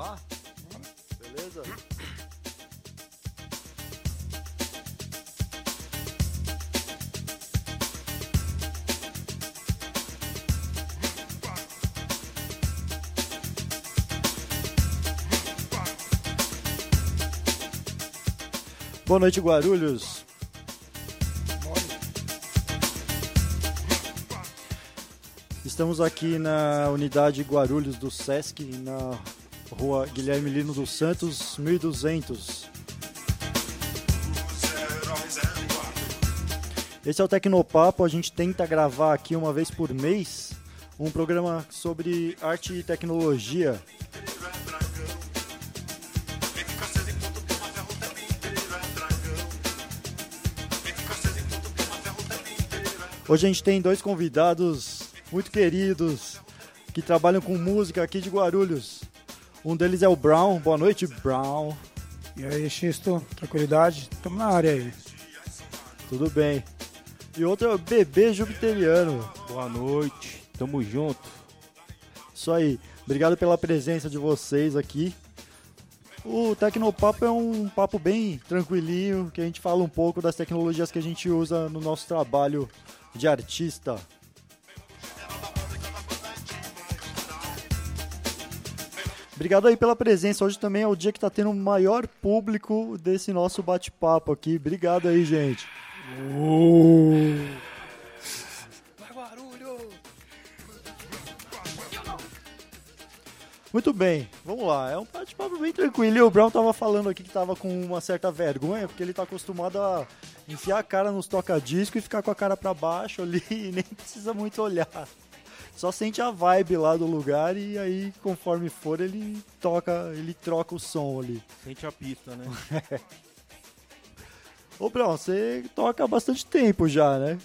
lá? Beleza? Boa noite, Guarulhos. Estamos aqui na unidade Guarulhos do Sesc, na rua Guilherme Lino dos Santos, 1200. Esse é o Tecnopapo, a gente tenta gravar aqui uma vez por mês um programa sobre arte e tecnologia. Hoje a gente tem dois convidados muito queridos que trabalham com música aqui de Guarulhos. Um deles é o Brown. Boa noite, Brown. E aí, Xisto, tranquilidade? Estamos na área aí. Tudo bem. E outro é o Bebê Jupiteriano. Boa noite, tamo junto. Isso aí. Obrigado pela presença de vocês aqui. O Tecnopapo é um papo bem tranquilinho, que a gente fala um pouco das tecnologias que a gente usa no nosso trabalho de artista. Obrigado aí pela presença. Hoje também é o dia que está tendo o maior público desse nosso bate-papo aqui. Obrigado aí, gente. Muito bem, vamos lá. É um bate-papo bem tranquilo. E o Brown tava falando aqui que tava com uma certa vergonha, porque ele tá acostumado a enfiar a cara nos toca-disco e ficar com a cara para baixo ali e nem precisa muito olhar. Só sente a vibe lá do lugar e aí, conforme for, ele toca, ele troca o som ali. Sente a pista, né? Ô, Brown, você toca há bastante tempo já, né?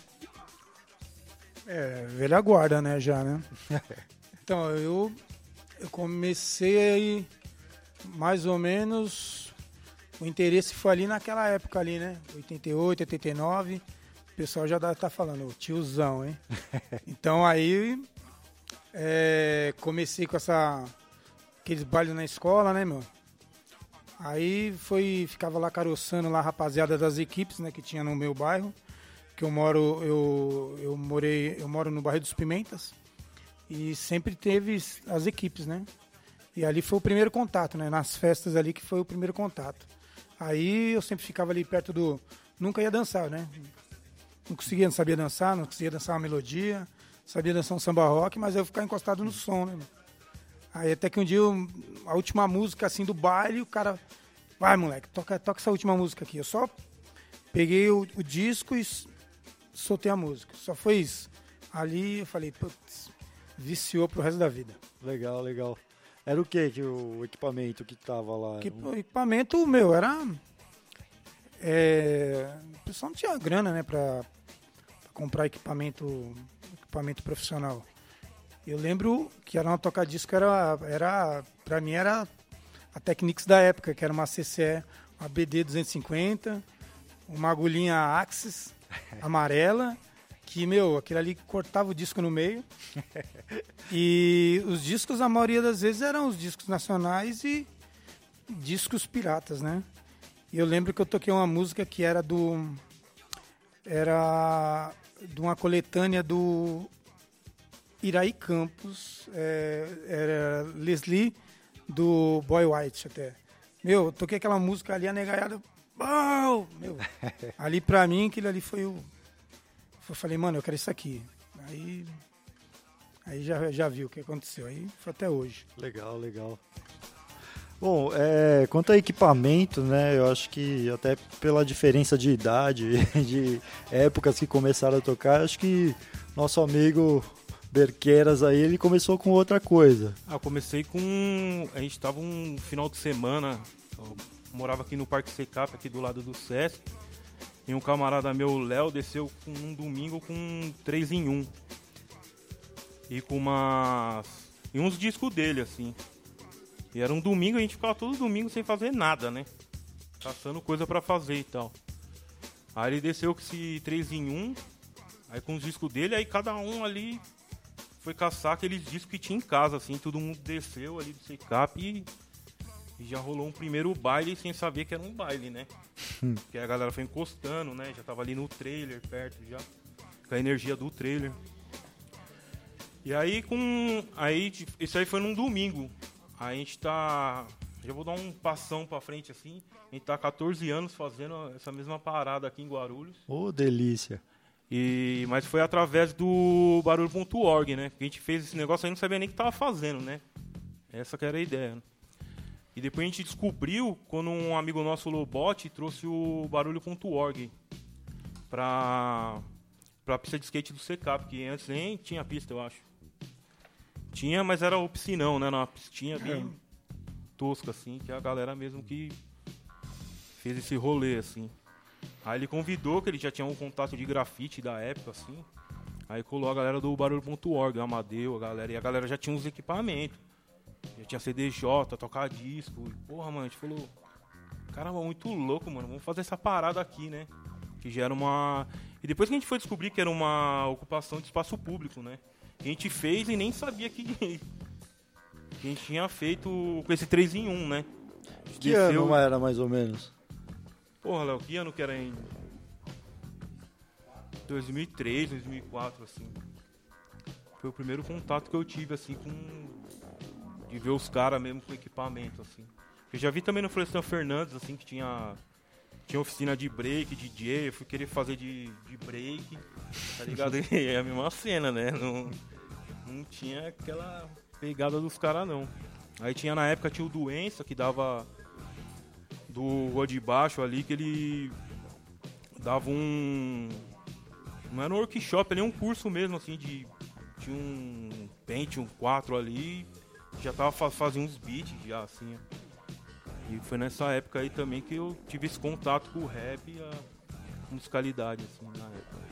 É, velha guarda, né, já, né? Então, eu, eu comecei aí mais ou menos. O interesse foi ali naquela época ali, né? 88, 89. O pessoal já tá falando, tiozão, hein? Então aí é, comecei com essa. aqueles bailes na escola, né, meu? Aí foi, ficava lá caroçando lá a rapaziada das equipes, né, que tinha no meu bairro, que eu moro, eu, eu morei, eu moro no bairro dos Pimentas, e sempre teve as equipes, né? E ali foi o primeiro contato, né? Nas festas ali que foi o primeiro contato. Aí eu sempre ficava ali perto do. Nunca ia dançar, né? Não conseguia, não sabia dançar, não conseguia dançar uma melodia, sabia dançar um samba rock, mas eu ia ficar encostado no som, né? meu? Aí até que um dia, eu- a última música assim do baile, o cara. Vai, moleque, toca, toca essa última música aqui. Eu só peguei o, o disco e soltei a música. Só foi isso. Ali eu falei, putz, viciou pro resto da vida. Legal, legal. Era o que que o equipamento que tava lá? Que o equipamento, meu, era. É, o pessoal não tinha grana, né, pra, pra comprar equipamento, equipamento profissional. Eu lembro que era uma toca-disco, era, era, pra mim era a Technics da época, que era uma CCE, uma BD 250, uma agulhinha Axis amarela, que, meu, aquilo ali cortava o disco no meio. E os discos, a maioria das vezes, eram os discos nacionais e discos piratas, né? E eu lembro que eu toquei uma música que era do. Era de uma coletânea do Iraí Campos, é, era Leslie do Boy White até. Meu, eu toquei aquela música ali, a negaiada. "Uau!" Meu, ali pra mim, aquilo ali foi o. Eu falei, mano, eu quero isso aqui. Aí. Aí já, já viu o que aconteceu. Aí foi até hoje. Legal, legal. Bom, é, quanto a equipamento, né? Eu acho que até pela diferença de idade, de épocas que começaram a tocar, acho que nosso amigo Berqueras aí, ele começou com outra coisa. Ah, eu comecei com. A gente tava um final de semana. Eu morava aqui no Parque Secap, aqui do lado do Sesc. E um camarada meu, Léo, desceu com um domingo com um 3 em 1. E com umas. E uns discos dele, assim. E era um domingo, a gente ficava todo domingo sem fazer nada, né? Caçando coisa pra fazer e tal. Aí ele desceu com esse 3 em 1. Aí com os discos dele, aí cada um ali foi caçar aqueles discos que tinha em casa, assim, todo mundo desceu ali do Secap e E já rolou um primeiro baile sem saber que era um baile, né? Porque a galera foi encostando, né? Já tava ali no trailer, perto já. Com a energia do trailer. E aí com. Aí, isso aí foi num domingo. A gente tá. Já vou dar um passão pra frente assim. A gente tá há 14 anos fazendo essa mesma parada aqui em Guarulhos. Ô, delícia. E, mas foi através do barulho.org, né? Que a gente fez esse negócio aí não sabia nem o que tava fazendo, né? Essa que era a ideia. Né? E depois a gente descobriu quando um amigo nosso, Lobot, trouxe o barulho.org pra, pra pista de skate do Secap, que antes nem tinha pista, eu acho. Tinha, mas era o piscinão, né? Uma pistinha bem tosca, assim, que é a galera mesmo que fez esse rolê, assim. Aí ele convidou, que ele já tinha um contato de grafite da época, assim. Aí colou a galera do barulho.org, Amadeu, a galera, e a galera já tinha uns equipamentos. Já tinha CDJ, tocar disco. E, porra, mano, a gente falou. Caramba, muito louco, mano. Vamos fazer essa parada aqui, né? Que já era uma. E depois que a gente foi descobrir que era uma ocupação de espaço público, né? A gente fez e nem sabia que, que a gente tinha feito com esse 3 em 1, né? Que Desceu... ano era mais ou menos? Porra, Léo, que ano que era em 2003, 2004, assim. Foi o primeiro contato que eu tive, assim, com... De ver os caras mesmo com equipamento, assim. Eu já vi também no Florestan Fernandes, assim, que tinha... Tinha oficina de break, DJ, eu fui querer fazer de, de break, tá ligado? E é a mesma cena, né? Não, não tinha aquela pegada dos caras, não. Aí tinha na época tinha o Doença, que dava do Rua de Baixo ali, que ele dava um. Não era um workshop, ali um curso mesmo, assim, de. Tinha um Pentium 4 ali, já tava fazendo uns beats já, assim. E foi nessa época aí também que eu tive esse contato com o rap e a musicalidade, assim, na época.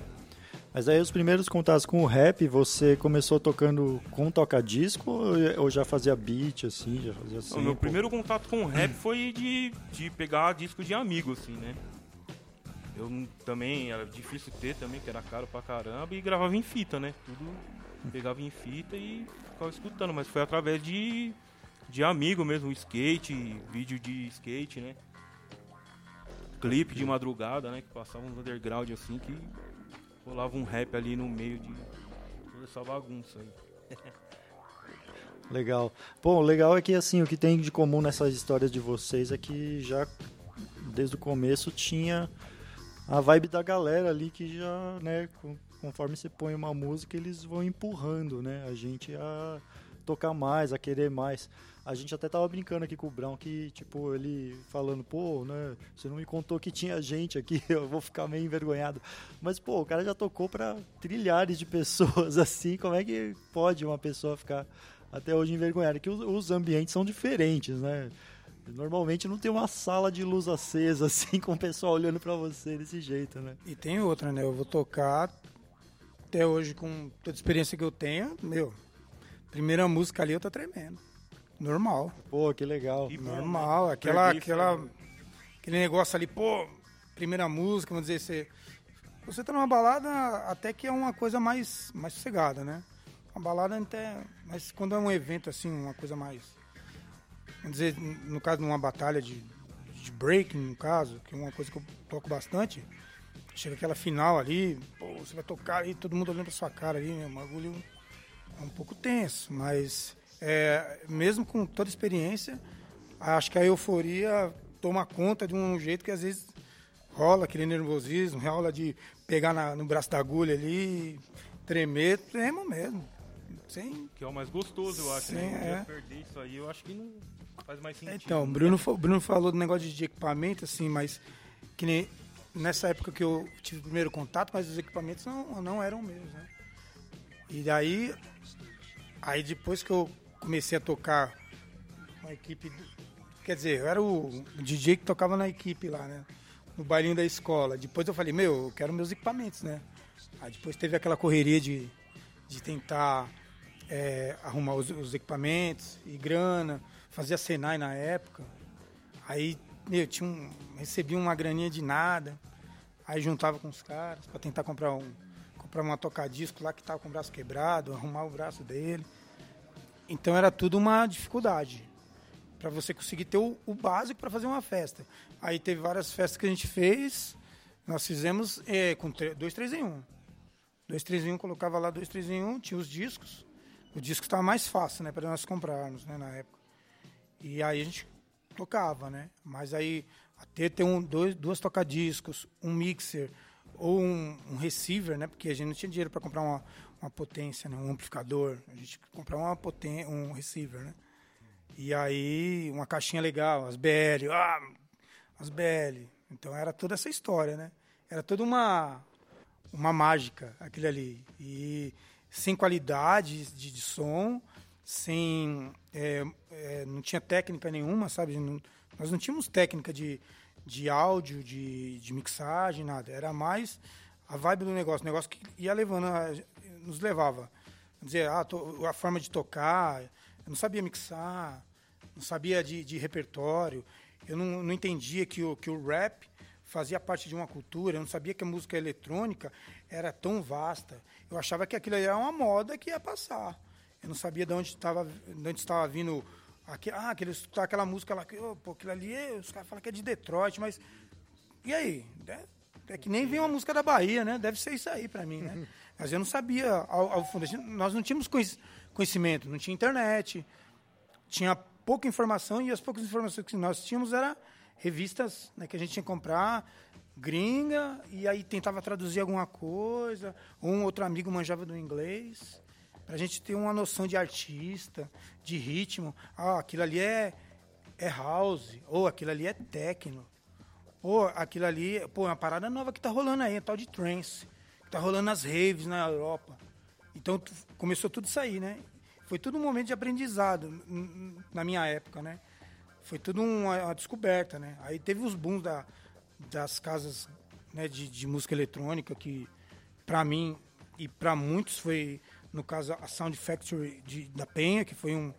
Mas aí os primeiros contatos com o rap, você começou tocando com toca-disco ou já fazia beat, assim, já fazia assim? O meu primeiro contato com o rap foi de, de pegar disco de amigo, assim, né? Eu também, era difícil ter também, que era caro pra caramba, e gravava em fita, né? Tudo pegava em fita e ficava escutando, mas foi através de, de amigo mesmo, skate, vídeo de skate, né? Clipe de madrugada, né? Que passava uns underground assim que rolava um rap ali no meio de toda essa bagunça aí. Legal. Bom, legal é que assim, o que tem de comum nessas histórias de vocês é que já desde o começo tinha a vibe da galera ali que já, né, conforme você põe uma música, eles vão empurrando, né, a gente a tocar mais, a querer mais. A gente até tava brincando aqui com o Brown que, tipo, ele falando, pô, né, você não me contou que tinha gente aqui, eu vou ficar meio envergonhado. Mas, pô, o cara já tocou para trilhares de pessoas assim, como é que pode uma pessoa ficar até hoje envergonhada? Que os, os ambientes são diferentes, né? Normalmente não tem uma sala de luz acesa assim, com o pessoal olhando para você desse jeito, né? E tem outra, né? Eu vou tocar até hoje com toda a experiência que eu tenho, meu, primeira música ali eu tô tremendo. Normal. Pô, que legal. Que Normal. Né? Aquela, aquela, aquele negócio ali, pô, primeira música, vamos dizer, você, você tá numa balada até que é uma coisa mais, mais sossegada, né? Uma balada até. Mas quando é um evento assim, uma coisa mais. Vamos dizer, no caso de uma batalha de, de break, no caso, que é uma coisa que eu toco bastante, chega aquela final ali, pô, você vai tocar aí, todo mundo olhando pra sua cara ali, né? Um bagulho é um pouco tenso, mas é, mesmo com toda a experiência, acho que a euforia toma conta de um jeito que às vezes rola aquele nervosismo, rola de pegar na, no braço da agulha ali, tremer, tremo mesmo. Sem, que é o mais gostoso, eu acho, né? sem, né? É. perder isso aí, eu acho que não faz mais sentido. Então, Bruno, Bruno falou do negócio de equipamento, assim, mas que nem nessa época que eu tive o primeiro contato, mas os equipamentos não, não eram meus, né? E daí, aí depois que eu comecei a tocar uma equipe. Quer dizer, eu era o DJ que tocava na equipe lá, né? No bailinho da escola. Depois eu falei, meu, eu quero meus equipamentos, né? Aí depois teve aquela correria de, de tentar é, arrumar os, os, equipamentos e grana, fazia Senai na época. Aí, meu, tinha um, recebia uma graninha de nada. Aí juntava com os caras para tentar comprar um comprar uma tocadisco lá que tava com o braço quebrado, arrumar o braço dele. Então era tudo uma dificuldade. para você conseguir ter o, o básico para fazer uma festa. Aí teve várias festas que a gente fez, nós fizemos é, com 2, 3 em 1. Um. 2, 3 em 1, um, colocava lá 2, 3 em 1, um, tinha os discos. O disco estava mais fácil, né, para nós comprarmos, né, na época. E aí a gente tocava, né? Mas aí até ter um, dois, duas tocadiscos, um mixer ou um, um receiver, né? Porque a gente não tinha dinheiro para comprar uma, uma potência, né? um amplificador. A gente comprava uma um receiver, né? E aí uma caixinha legal, as BL, ah, as BL. Então era toda essa história, né? Era toda uma uma mágica aquele ali e sem qualidade de, de som sem é, é, não tinha técnica nenhuma, sabe? Não, nós não tínhamos técnica de, de áudio, de, de mixagem, nada. Era mais a vibe do negócio, o negócio que ia levando, nos levava. Dizer, ah, a forma de tocar, eu não sabia mixar, não sabia de, de repertório, eu não, não entendia que o, que o rap fazia parte de uma cultura, eu não sabia que a música eletrônica era tão vasta. Eu achava que aquilo era uma moda que ia passar. Eu não sabia de onde estava, de onde estava vindo aqui, ah, aquele, aquela música lá, que, oh, pô, aquilo ali, os caras falam que é de Detroit, mas e aí? É, é, que nem vem uma música da Bahia, né? Deve ser isso aí para mim, né? Mas eu não sabia ao, ao fundo, nós não tínhamos conhecimento, não tinha internet, tinha pouca informação e as poucas informações que nós tínhamos eram revistas né, que a gente tinha que comprar, gringa, e aí tentava traduzir alguma coisa, ou um outro amigo manjava do inglês para a gente ter uma noção de artista, de ritmo. Ah, aquilo ali é, é house, ou aquilo ali é techno, ou aquilo ali, pô, é uma parada nova que tá rolando aí, é tal de trance, que tá rolando nas raves na Europa. Então começou tudo isso aí, né? Foi tudo um momento de aprendizado na minha época, né? Foi tudo uma, uma descoberta, né? Aí teve os booms da, das casas né, de, de música eletrônica que, para mim e para muitos, foi no caso a Sound Factory de, da Penha, que foi um,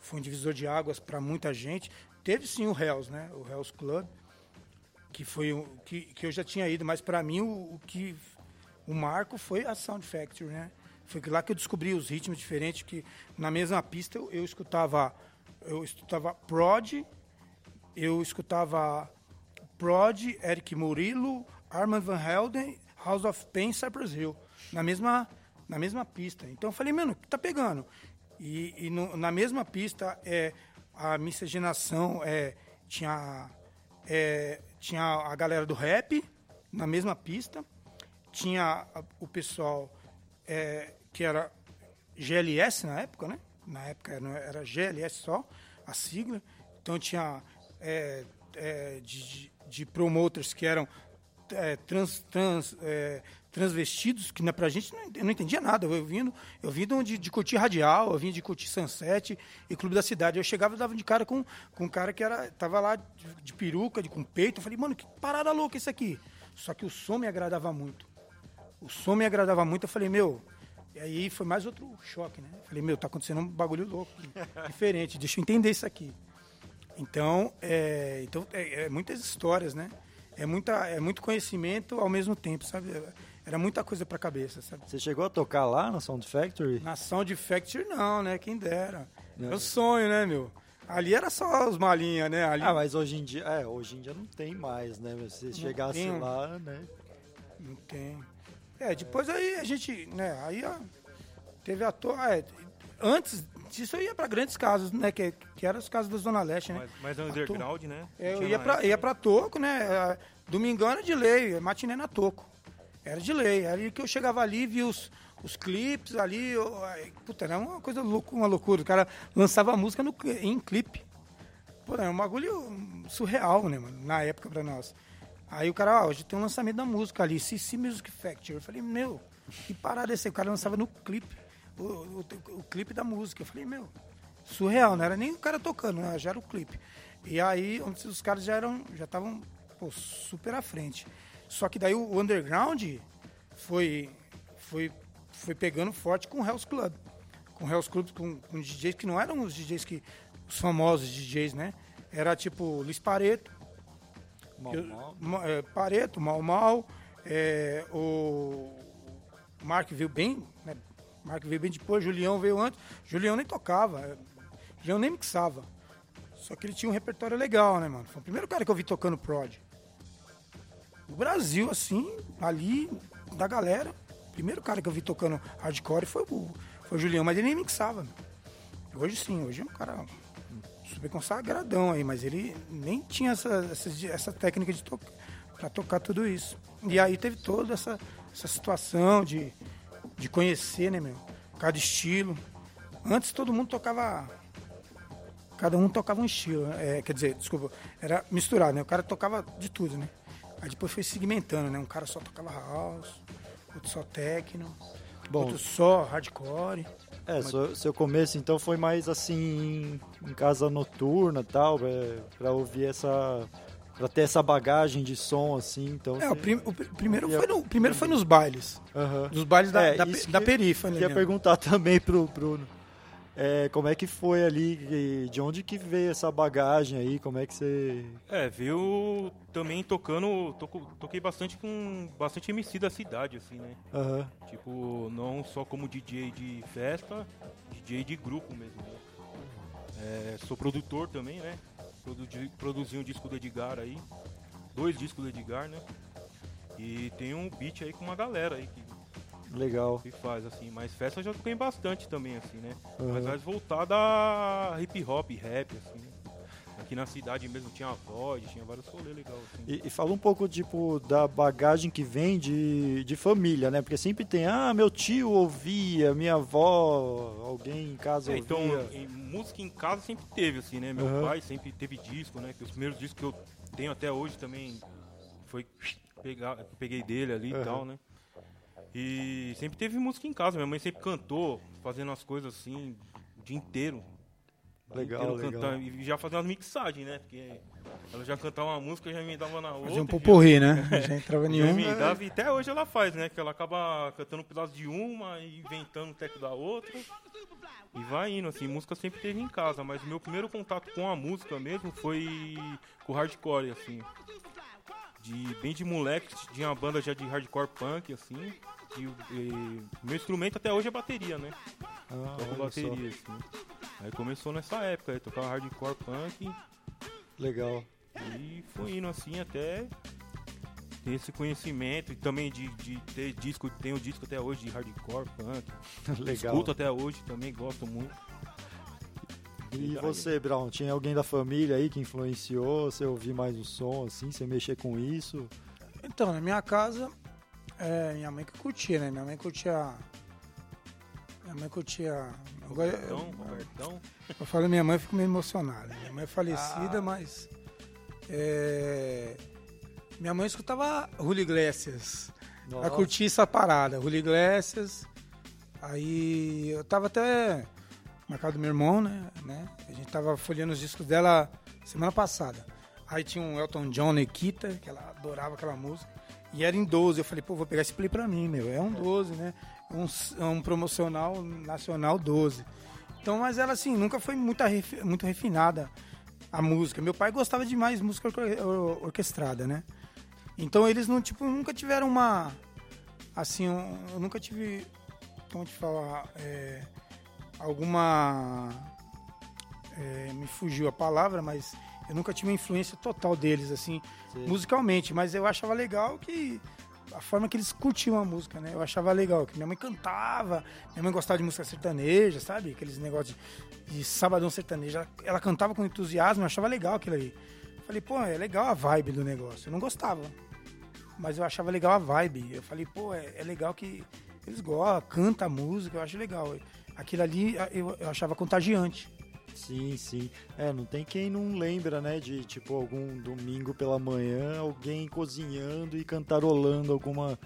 foi um divisor de águas para muita gente. Teve sim o Hells, né? O Hells Club, que foi o que, que eu já tinha ido, mas para mim o, o, que o marco foi a Sound Factory, né? Foi lá que eu descobri os ritmos diferentes, que na mesma pista eu, eu escutava eu escutava Prod, eu escutava Prod, Eric Murillo, Armand Van Helden, House of Pain, Cypress Hill, na mesma na mesma pista. Então eu falei, mano, que tá pegando? E, e no, na mesma pista, é, a miscigenação é, tinha, é, tinha a galera do rap na mesma pista, tinha o pessoal é, que era GLS na época, né? Na época era, GLS só, a sigla. Então tinha é, é, de, de, promoters que eram é, trans, trans, é, transvestidos, que pra gente não, eu não entendia nada. Eu vindo, eu vindo de, de curtir radial, eu vim de curtir Sunset e Clube da Cidade. Eu chegava e dava de cara com, com um cara que era, tava lá de, de peruca, de, com peito. Eu falei, mano, que parada louca isso aqui. Só que o som me agradava muito. O som me agradava muito. Eu falei, meu. E aí foi mais outro choque, né? Eu falei, meu, tá acontecendo um bagulho louco, diferente. Deixa eu entender isso aqui. Então, é, então é, é muitas histórias, né? É, muita, é muito conhecimento ao mesmo tempo, sabe? Era muita coisa pra cabeça, sabe? Você chegou a tocar lá na Sound Factory? Na Sound Factory não, né? Quem dera. Não. Meu sonho, né, meu? Ali era só os malinhas, né? Ali... Ah, mas hoje em dia, é, hoje em dia não tem mais, né? Se chegasse tem, lá, né? Não tem. É, depois aí a gente, né, aí ó, teve a toa, é, antes disso eu ia para grandes casas, né, que, que eram as casas da Zona Leste, né? Mais, underground, né? É, eu ia para ia pra Toco, né? É, domingão era de lei, matiné na Toco. Era de lei. Era que eu chegava ali, via os, os clipes ali. Eu, puta, era uma coisa louca, uma loucura. O cara lançava a música no, em clipe. Pô, era um bagulho surreal, né, mano, na época pra nós. Aí o cara, ó, hoje tem um lançamento da música ali, CC Music Factory. Eu falei, meu, que parada é essa? O cara lançava no clipe, o, o, o, clipe da música. Eu falei, meu, surreal, não era nem o cara tocando, né? já era o clipe. E aí os caras já eram, já estavam super à frente. Só que daí o underground foi, foi, foi pegando forte com o Hell's Club. Com o Hell's Club, com, com DJs que não eram os DJs que. Os famosos DJs, né? Era tipo Liz Pareto. Mal, mal. é, Pareto, Mal Mal. É, o Mark veio bem, né? Mark veio bem depois, Julião veio antes. Julião nem tocava. É, Julião nem mixava. Só que ele tinha um repertório legal, né, mano? Foi o primeiro cara que eu vi tocando prod. No Brasil, assim, ali, da galera, o primeiro cara que eu vi tocando hardcore foi o, foi o Julião, mas ele nem mixava. Hoje sim, hoje é um cara super consagradão aí, mas ele nem tinha essa, essa, essa técnica de tocar para tocar tudo isso. E aí teve toda essa, essa situação de, de conhecer, né, meu? Cada estilo. Antes todo mundo tocava. Cada um tocava um estilo. É, quer dizer, desculpa, era misturado, né? O cara tocava de tudo, né? Aí depois foi segmentando, né? Um cara só tocava house, outro só techno, Bom, outro só hardcore. É, seu, seu começo então foi mais assim em casa noturna tal, é, pra ouvir essa. pra ter essa bagagem de som assim, então. É, o, prim- o pr- primeiro, ia- foi no, primeiro foi nos bailes. Aham. Dos bailes da, É, da, da que- perifa, né? Queria perguntar também pro Bruno. É, como é que foi ali, de onde que veio essa bagagem aí, como é que você... É, veio também tocando. toco- toquei bastante com bastante MC da cidade, assim, né? Aham, Tipo, não só como DJ de festa, DJ de grupo mesmo. Né? É, sou produtor também, né? Produzi, produzi um disco do Edgar aí. Dois discos do Edgar, né? E tem um beat aí com uma galera aí que, legal. que faz, assim. Mas festa eu já toquei bastante também, assim, né? Aham. Mas mais voltada a hip hop, rap, assim. Aqui na cidade mesmo tinha a Void, tinha vários rolês legais, assim. E, e fala um pouco, tipo, da bagagem que vem de, de família, né? Porque sempre tem, ah, meu tio ouvia, minha avó, alguém em casa É, então, em- música em casa sempre teve, assim, né? Meu Aham. pai sempre teve disco, né? Que os primeiros discos que eu tenho até hoje também foi pegar, peguei dele ali Aham. e tal, né? E sempre teve música em casa. Minha mãe sempre cantou, fazendo as coisas assim, o dia inteiro. Legal, inteiro legal. cantando, e já fazia umas mixagens, né? Porque ela já cantava uma música, já me dava na outra. Fazia um já- poporri, né? Já entrava já nenhum. emendava, e até hoje ela faz, né? Que ela acaba cantando um pedaço de uma e inventando o teco da outra. E vai indo, assim, música sempre teve em casa, mas o meu primeiro contato com a música mesmo foi com o hardcore, assim. De, bem de moleque, tinha uma banda já de hardcore punk, assim. E, o- e meu instrumento até hoje é bateria, né? Ah, Toco olha só. bateria, assim. Aí começou nessa época, aí tocava hardcore punk. Legal. E foi indo assim até ter esse conhecimento e também de, de ter disco, tenho disco até hoje de hardcore, punk. Legal. Escuto até hoje também, gosto muito. E você, Brown, tinha alguém da família aí que influenciou você ouvir mais o som, assim, você mexer com isso? Então, na minha casa, é, minha mãe que curtia, né? Minha mãe curtia. Minha mãe curtia. Agora, Então, eu, Robertão, eu falo minha mãe, eu fico meio emocionado. Minha mãe é Ah. falecida, mas. é, minha mãe escutava Julio Iglesias. Ela curtia essa parada, Julio Iglesias. Aí eu tava até na casa do meu irmão, né? né? A gente tava folheando os discos dela semana passada. Aí tinha um Elton John Nikita, que ela adorava aquela música. E era em 12. Eu falei, pô, vou pegar esse play pra mim, meu. É um 12, né? Um, é um promocional nacional 12. Então, mas ela, assim, nunca foi muito, muito refinada a música. Meu pai gostava de mais música orque- or- orquestrada, né? Então eles não, tipo, nunca tiveram uma. Assim, um- eu nunca tive. Como te falar? é, alguma. é, me fugiu a palavra, mas eu nunca tive uma influência total deles, assim, Sim. musicalmente. Mas eu achava legal que. A forma que eles curtiam a música, né? Eu achava legal, que minha mãe cantava, minha mãe gostava de música sertaneja, sabe? Aqueles negócios de, de sabadão sertanejo. Ela, ela cantava com entusiasmo, eu achava legal aquilo ali. Falei, pô, é legal a vibe do negócio. Eu não gostava, mas eu achava legal a vibe. Eu falei, pô, é, é legal que eles gostam, canta a música, eu acho legal. Aquilo ali eu, eu achava contagiante. Sim, sim. É, não tem quem não lembra, né, de tipo algum domingo pela manhã, alguém cozinhando e cantarolando alguma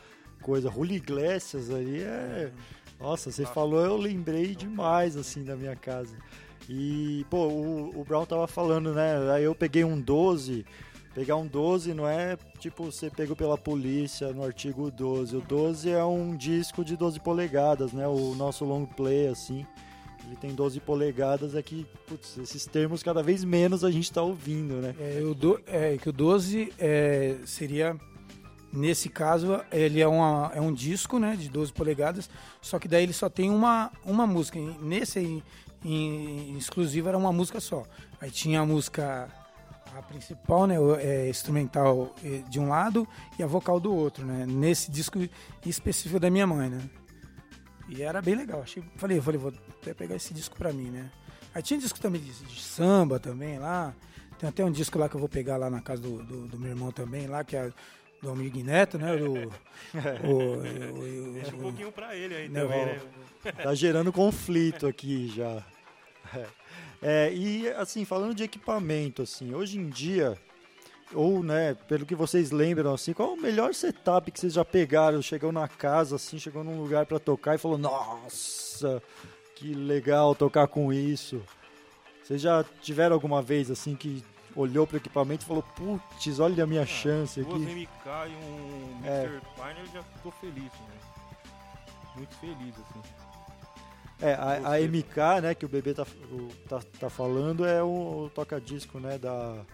coisa. Julio Iglesias ali é. Nossa, você falou, eu lembrei demais assim da minha casa. E, pô, o, o Brown tava falando, né? Aí eu peguei um 12. Pegar um 12 não é tipo você pegou pela polícia no artigo 12. O 12 é um disco de 12 polegadas, né? O nosso long play, assim. Ele tem 12 polegadas, é que, putz, esses termos cada vez menos a gente tá ouvindo, né? É, o do, é, que o 12 é, seria, nesse caso, ele é, uma, é um disco né, de 12 polegadas, só que daí ele só tem uma, uma música. Nesse aí, em exclusivo era uma música só. Aí tinha a música a principal, né, o- é, instrumental eh, de um lado e a vocal do outro, né? Nesse disco específico da minha mãe, né? E era bem legal. Achei, falei, eu falei, vou até pegar esse disco pra mim, né? Aí tinha disco também de, de samba também lá. Tem até um disco lá que eu vou pegar lá na casa do, do, do meu irmão também, lá, que é do amigo Neto, né? Do, o, o- Deixa um o- pouquinho pra ele aí Não, também, né? Tá gerando conflito aqui já. É. É, e assim, falando de equipamento, assim, hoje em dia, ou né, pelo que vocês lembram, assim, qual é o melhor setup que vocês já pegaram? Chegou na casa, assim, chegou num lugar pra tocar e falou, nossa, que legal tocar com isso. Vocês já tiveram alguma vez assim que olhou pro equipamento e falou, putz, olha a minha chance Duas aqui. MK e um É. Mixer Pioneer já tô feliz, né? Muito feliz, assim. É, a, a. MK, né, que o bebê tá, o- tá, tá falando, é o, o toca-disco, né, da,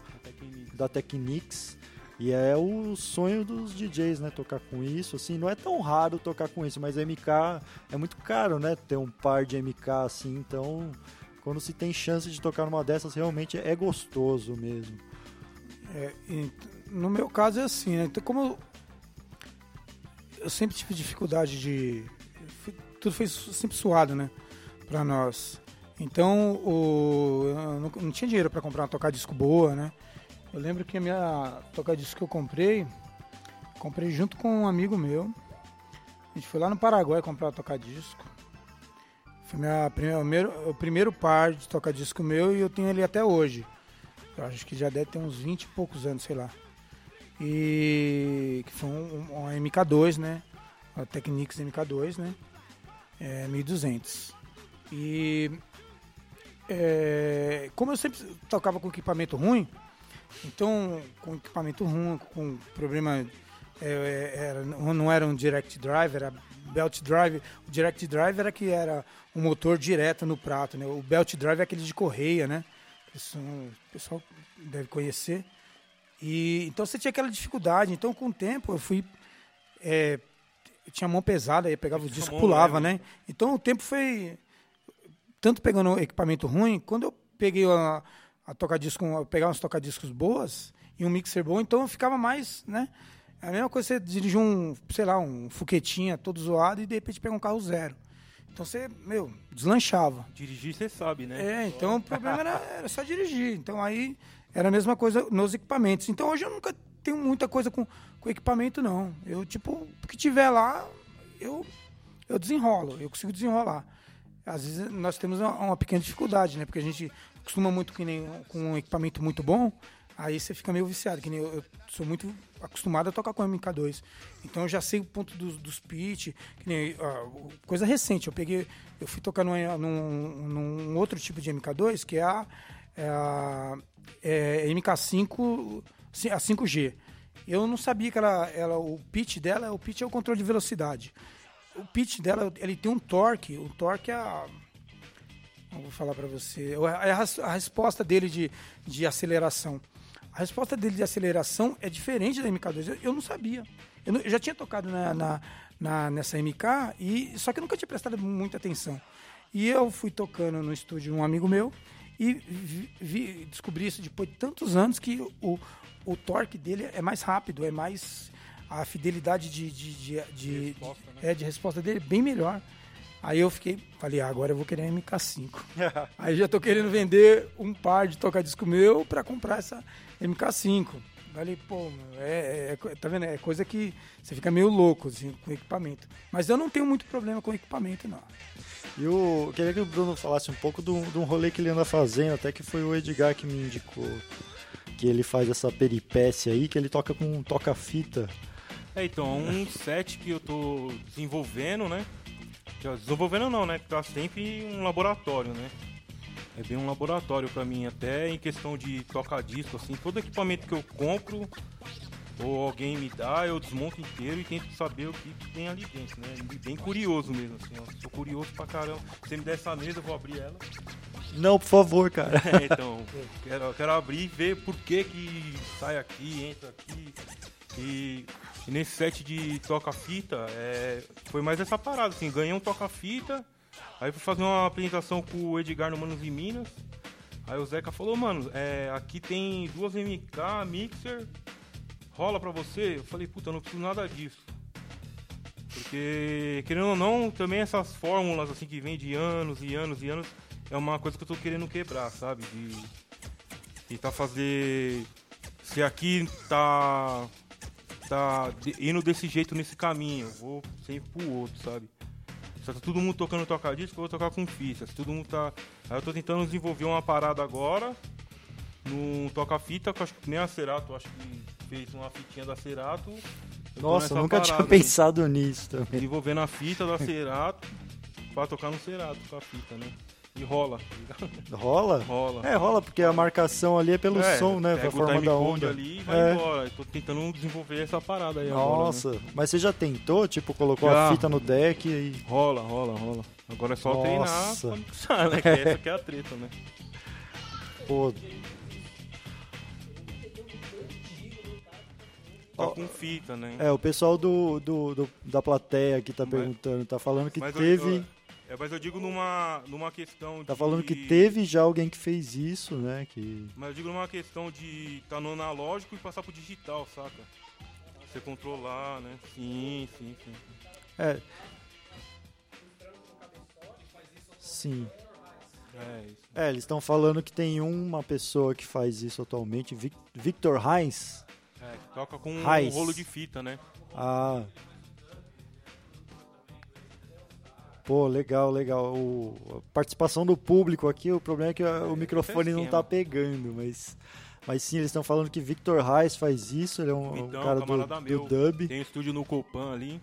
da Technics. E é o sonho dos DJs, né, tocar com isso. Assim, não é tão raro tocar com isso, mas a MK é muito caro, né, ter um par de MK assim. Então, quando se tem chance de tocar numa dessas, realmente é gostoso mesmo. É, no meu caso é assim, né? Então, como eu, eu sempre tive dificuldade de. Tudo foi sempre suado, né? Pra nós. Então, o, eu não, não tinha dinheiro pra comprar uma toca-disco boa, né? Eu lembro que a minha toca-disco que eu comprei, comprei junto com um amigo meu. A gente foi lá no Paraguai comprar uma toca-disco. Foi minha, primeiro, o primeiro par de toca-disco meu e eu tenho ele até hoje. Eu acho que já deve ter uns 20 e poucos anos, sei lá. E que foi um, um, uma MK2, né? A Technics MK2, né? É, 1200. E é, como eu sempre tocava com equipamento ruim, então com equipamento ruim, com problema é, era, não não era um direct drive, era belt drive. O direct drive era que era um motor direto no prato, né? O belt drive é aquele de correia, né? Isso o pessoal deve conhecer. E então você tinha aquela dificuldade. Então com o tempo eu fui é, eu tinha mão pesada, aí pegava o disco, mão pulava, leve. né? Então o tempo foi tanto pegando equipamento ruim, quando eu peguei a, a toca-disco, eu pegava umas toca-discos boas e um mixer bom, então eu ficava mais, né? É a mesma coisa você dirigir um, sei lá, um fuquetinha todo zoado e de repente pegar um carro zero. Então você, meu, deslanchava. dirigir você sabe, né? É, então o problema era, era só dirigir. Então aí era a mesma coisa nos equipamentos. Então hoje eu nunca tenho muita coisa com, com equipamento, não. Eu, tipo, o que tiver lá, eu, eu desenrolo, eu consigo desenrolar. Às vezes nós temos uma, uma pequena dificuldade, né? Porque a gente costuma muito que nem, com um equipamento muito bom, aí você fica meio viciado, que nem eu, eu sou muito acostumado a tocar com MK2. Então eu já sei o ponto dos, dos pitch, que nem, ah, coisa recente, eu peguei, eu fui tocar numa- num, num outro tipo de MK2, que é a, é a é MK5, ci- a 5G. Eu não sabia que ela, ela, o pitch dela, o pitch é o controle de velocidade. O pitch dela, ele tem um torque, o torque é a, vou falar para você. É a, res- a resposta dele de, de aceleração. A resposta dele de aceleração é diferente da MK2. Eu, eu não sabia. Eu, não- eu já tinha tocado na, na- na- nessa MK, e, só que eu nunca tinha prestado muita atenção. E eu fui tocando no estúdio de um amigo meu e vi- vi- descobri isso depois de tantos anos que o, o torque dele é mais rápido, é mais. A fidelidade de, de, de, de- resposta, de- é, de resposta dele é bem melhor. Aí eu fiquei, falei, ah, agora eu vou querer a MK5. Aí já tô querendo vender um par de toca-disco meu pra comprar essa MK5. Falei, pô, meu, é, é- é- tá vendo? É coisa que você fica meio louco assim, com equipamento. Mas eu não tenho muito problema com equipamento, não. E eu queria que o Bruno falasse um pouco um de um rolê que ele anda fazendo, até que foi o Edgar que me indicou. Que ele faz essa peripécia aí, que ele toca com toca-fita. É, então, um set que eu tô desenvolvendo, né? Desenvolvendo não, né? Tá sempre um laboratório, né? É bem um laboratório pra mim, até em questão de tocar disco, assim, todo equipamento que eu compro ou alguém me dá, eu desmonto inteiro e tento saber o que, tem ali dentro, né? Bem curioso mesmo, assim, ó. Sou curioso pra caramba. Se me der essa mesa, eu vou abrir ela. Não, por favor, cara. É, então, quero, quero abrir e ver por que que sai aqui, entra aqui. E, e nesse set de toca-fita, é, foi mais essa parada, assim, ganhei um toca-fita, Aí fui fazer uma apresentação com o Edgar no Manos em Minas. Aí o Zeca falou, mano, é, aqui tem duas MK, mixer, rola pra você? Eu falei, puta, eu não preciso nada disso. Porque, querendo ou não, também essas fórmulas assim que vem de anos e anos e anos, é uma coisa que eu tô querendo quebrar, sabe? De tentar fazer. Se aqui tá. tá indo desse jeito nesse caminho, eu vou sempre pro outro, sabe? Se tá todo mundo tocando tocar disco, eu vou tocar com ficha. Se todo mundo tá. Aí eu tô tentando desenvolver uma parada agora. No toca-fita, que eu acho que nem a Cerato, acho que fez uma fitinha da Cerato. Nossa, eu nunca tinha pensado nisso também. Desenvolvendo a fita da Cerato pra tocar no Cerato com a fita, né? E rola. Rola? Rola. É, rola, porque a marcação ali é pelo É, som, né? pega A forma da onda. ali e vai É. embora. Tô tentando desenvolver essa parada aí Nossa, agora. né? mas você já tentou? Tipo, colocou Já. a fita no deck e. Rola, rola, rola. Agora é só Nossa. treinar pra mixar, né? Que essa que é a treta, né? Pô, Tá com fita, né? é, o pessoal do, do, do- da plateia aqui tá Mas- perguntando, tá falando que eu- teve. eu- é, mas eu digo numa, numa questão Tá de... falando que teve já alguém que fez isso, né? Que. Mas eu digo numa questão de estar no analógico e passar pro digital, saca? Você controlar, né? Sim, sim, sim. É. Sim. É. É, eles estão falando que tem uma pessoa que faz isso atualmente, Vic- Victor Heinz. É, toca com um rolo de fita, né? Ah. Pô, legal, legal. O, a participação do público aqui, o problema é que o microfone não tá esquema. pegando, mas. Mas sim, eles estão falando que Victor Reis faz isso, ele é um, um Então, cara camarada do, meu. do dub. Tem um estúdio no Copan ali.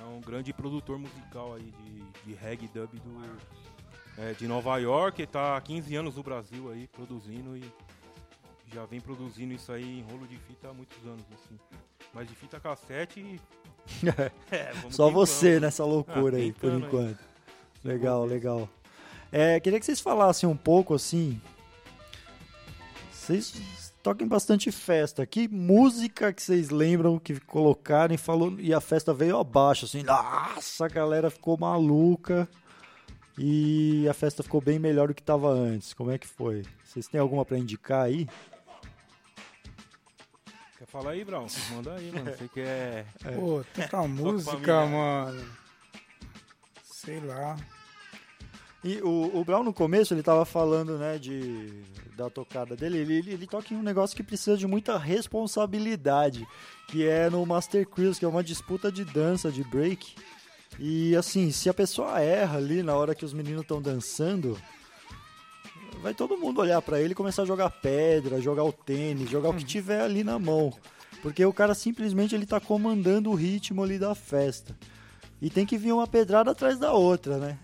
É um grande produtor musical aí de, de reggae dub do, é, de Nova York. Ele tá há 15 anos no Brasil aí produzindo e já vem produzindo isso aí em rolo de fita há muitos anos, assim. Mas de fita cassete. É, vamos Só você vamos. nessa loucura Ah, aí, por tentando aí. enquanto. Legal, legal. É, queria que vocês falassem um pouco assim. Vocês toquem bastante festa. Que música que vocês lembram que colocaram e falou e a festa veio abaixo assim. Nossa, a galera ficou maluca. E a festa ficou bem melhor do que estava antes. Como é que foi? Vocês têm alguma para indicar aí? Falar aí, Brown? Manda aí, mano. Você quer. Pô, tanta música, família. mano. Sei lá. E o, o Brown no começo ele tava falando, né, de da tocada dele, ele, ele, ele toca em um negócio que precisa de muita responsabilidade, que é no Master Cruise, que é uma disputa de dança, de break. E assim, se a pessoa erra ali na hora que os meninos estão dançando, vai todo mundo olhar pra ele e começar a jogar pedra, jogar o tênis, jogar o que tiver ali na mão. Porque o cara simplesmente ele tá comandando o ritmo ali da festa. E tem que vir uma pedrada atrás da outra, né?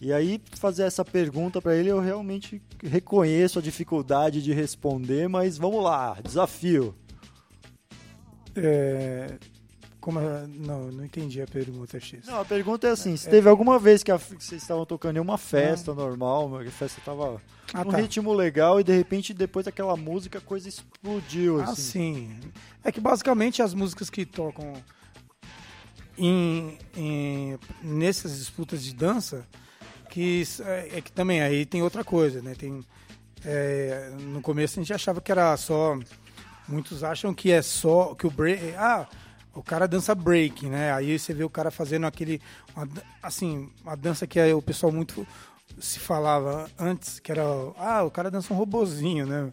E aí, fazer essa pergunta pra ele, eu realmente reconheço a dificuldade de responder, mas vamos lá, desafio. É, como é- não, não entendi a pergunta, X. Não, a pergunta é assim, se teve alguma vez que, a- que vocês estavam tocando em uma festa normal, que a festa tava Ah, num tá. ritmo legal e de repente, depois daquela música, a coisa explodiu, Ah, assim. sim. É que basicamente as músicas que tocam em, em- nessas disputas de dança, que é, é que também aí tem outra coisa, né? Tem, é, no começo a gente achava que era só. Muitos acham que é só. que o break. Ah, o cara dança break, né? Aí você vê o cara fazendo aquele. uma assim, uma dança que o pessoal muito se falava antes, que era. Ah, o cara dança um robozinho, né?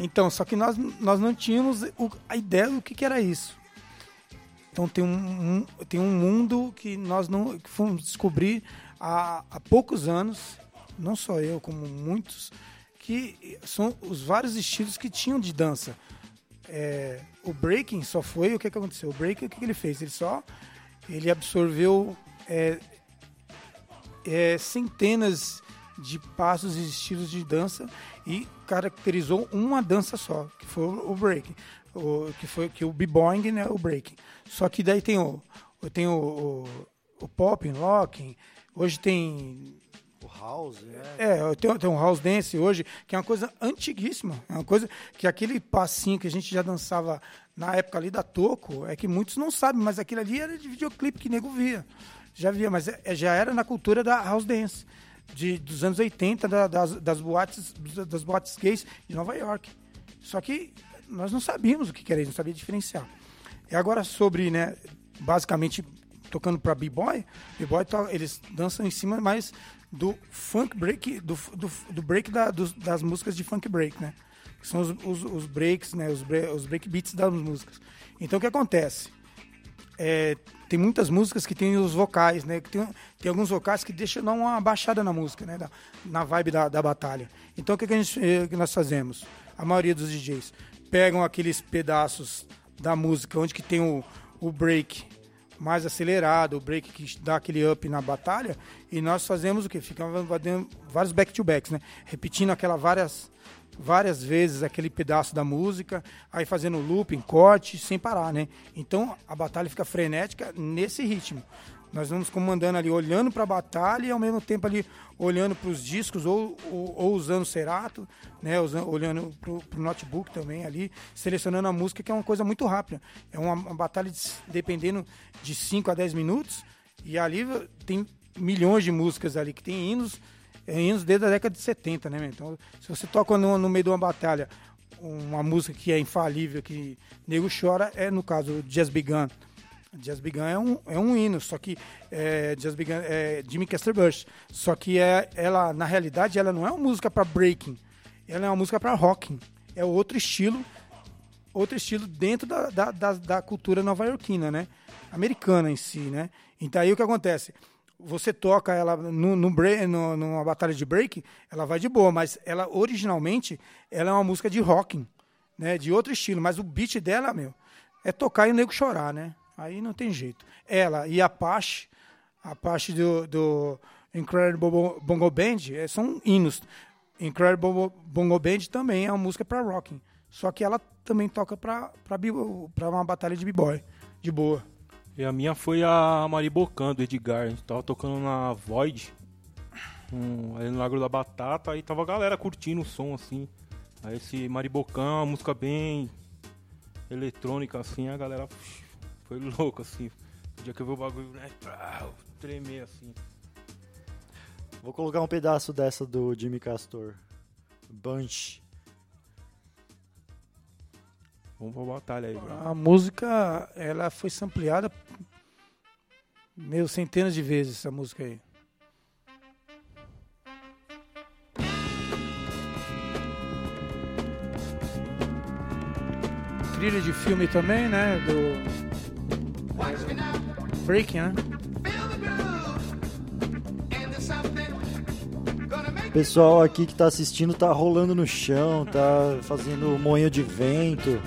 Então, só que nós, nós não tínhamos o- a ideia do que, que era isso. Então tem um, um- tem um mundo que nós não que fomos descobrir há, há poucos anos, não só eu, como muitos, que são os vários estilos que tinham de dança. É, o breaking só foi o que, que aconteceu. O breaking o que, que ele fez? Ele só ele absorveu é, é, centenas de passos e estilos de dança e caracterizou uma dança só, que foi o breaking, o, que foi que o b-boying, né, o breaking. Só que daí tem o tem o, o, o popping, locking, hoje tem house, né? é, tem, tem um house dance hoje, que é uma coisa antiguíssima. É uma coisa que aquele passinho que a gente já dançava na época ali da Toco, é que muitos não sabem, mas aquilo ali era de videoclipe que nego via. Já via, mas é, já era na cultura da house dance. De, dos anos 80, da, das, das, boates, das boates gays de Nova York. Só que nós não sabíamos o que era, não sabia diferenciar. E agora sobre, né, basicamente tocando para b-boy, b-boy eles dançam em cima mais do funk break, do, do, do break da, das músicas de funk break, né? Que são os, os, os breaks, né? Os, break, os break beats das músicas. Então o que acontece? É, tem muitas músicas que tem os vocais, né? Tem, tem alguns vocais que deixam dar uma baixada na música, né? Da, na vibe da, da batalha. Então o que, que, a gente, eh, que nós fazemos? A maioria dos DJs pegam aqueles pedaços da música onde que tem o, o break mais acelerado, o break que dá aquele up na batalha, e nós fazemos o que? Ficamos fazendo vários back-to-backs, né? Repetindo aquela várias várias vezes aquele pedaço da música, aí fazendo looping, corte, sem parar, né? Então a batalha fica frenética nesse ritmo. Nós vamos comandando ali, olhando para a batalha e ao mesmo tempo ali olhando para os discos ou, ou, ou, usando o Cerato, né? Usando, olhando para o notebook também ali, selecionando a música, que é uma coisa muito rápida. É uma, uma batalha de, dependendo de 5 a 10 minutos e ali tem milhões de músicas ali que tem hinos, é, hinos desde a década de 70, né? Então, se você toca no, no meio de uma batalha uma música que é infalível, que nego chora, é no caso Jazz Begun Jazz Begun é um, é um hino, só que é, Jazz Begun é Jimmy Bush. Só que é, ela, na realidade, ela não é uma música para breaking, ela é uma música para rocking. É outro estilo, outro estilo dentro da, da, da, da cultura nova-iorquina, né? Americana em si, né? Então aí o que acontece? Você toca ela no, no, break, no, numa batalha de break, ela vai de boa, mas ela originalmente ela é uma música de rocking, né? De outro estilo, mas o beat dela, meu, é tocar e o nego chorar, né? Aí não tem jeito. Ela e a Apache, a Apache do, do Incredible Bongo Band, é, são hinos. Incredible Bongo Band também é uma música para rocking. Só que ela também toca para uma batalha de b-boy, de boa. E a minha foi a Maribocan do Edgar. A gente tava tocando na Void, um, ali no Lago da Batata, aí tava a galera curtindo o som assim. Aí esse Maribocan uma música bem eletrônica assim, a galera foi louco, assim. O dia que eu vi o bagulho, né? Tremer assim. Vou colocar um pedaço dessa do Jimmy Castor. Bunch. Vamos pra batalha aí, bro. A música, ela foi sampleada meio centenas de vezes, essa música aí. Trilha de filme também, né? Do Breaking, né? Pessoal aqui que tá assistindo tá rolando no chão, tá fazendo moinho de vento.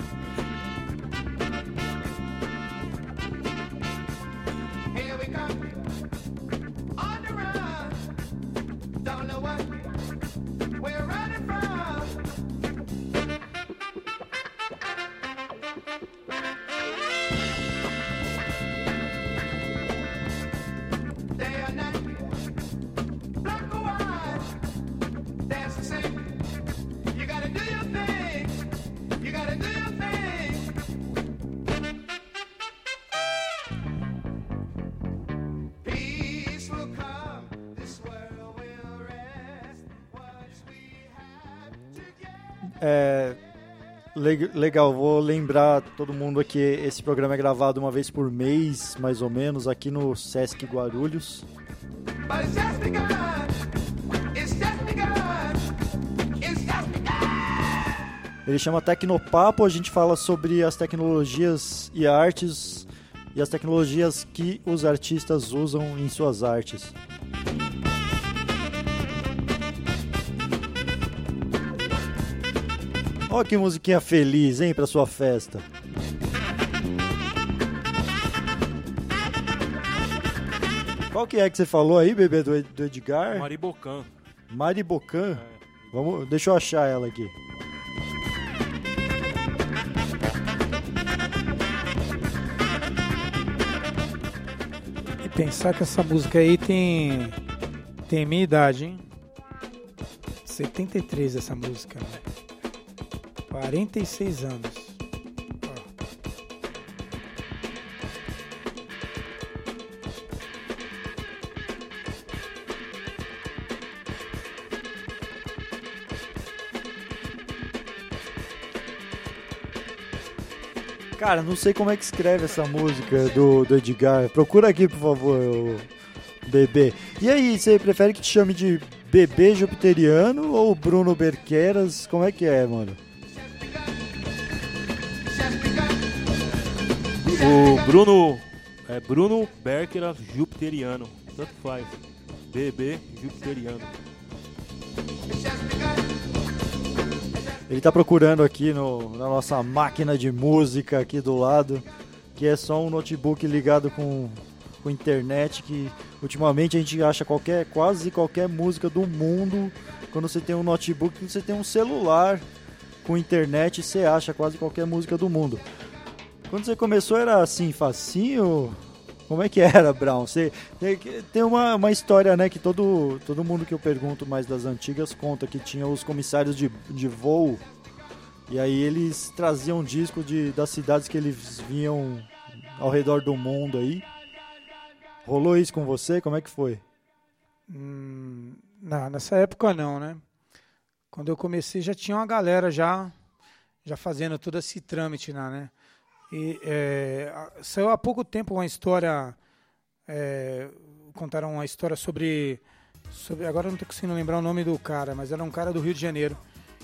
Legal, vou lembrar todo mundo aqui, esse programa é gravado uma vez por mês, mais ou menos, aqui no Sesc Guarulhos. Ele chama Tecnopapo, a gente fala sobre as tecnologias e artes e as tecnologias que os artistas usam em suas artes. Olha que musiquinha feliz, hein, pra sua festa. Qual que é que você falou aí, bebê, do, do Edgar? Maribocan. Maribocan? É. Vamos, deixa eu achar ela aqui. E pensar que essa música aí tem tem minha idade, hein? 73 essa música, né? 46 anos. Cara, não sei como é que escreve essa música do, do Edgar. Procura aqui, por favor, o bebê. E aí, você prefere que te chame de bebê jupiteriano ou Bruno Berqueras? Como é que é, mano? O Bruno. É Bruno Berqueras Jupiteriano. Tanto faz. Bebê Jupiteriano. Ele tá procurando aqui no, na nossa máquina de música aqui do lado, que é só um notebook ligado com, com internet, que ultimamente a gente acha qualquer, quase qualquer música do mundo. Quando você tem um notebook, você tem um celular com internet, você acha quase qualquer música do mundo. Quando você começou era assim, facinho? Como é que era, Brown? Você tem uma, uma história, né, que todo, todo mundo que eu pergunto mais das antigas conta que tinha os comissários de, de voo e aí eles traziam disco de, das cidades que eles vinham ao redor do mundo aí. Rolou isso com você? Como é que foi? Hum, não, nessa época não, né? Quando eu comecei já tinha uma galera já já fazendo todo esse trâmite lá, né? E, é, saiu há pouco tempo uma história. É, contaram uma história sobre, sobre. Agora eu não estou conseguindo lembrar o nome do cara, mas era um cara do Rio de Janeiro.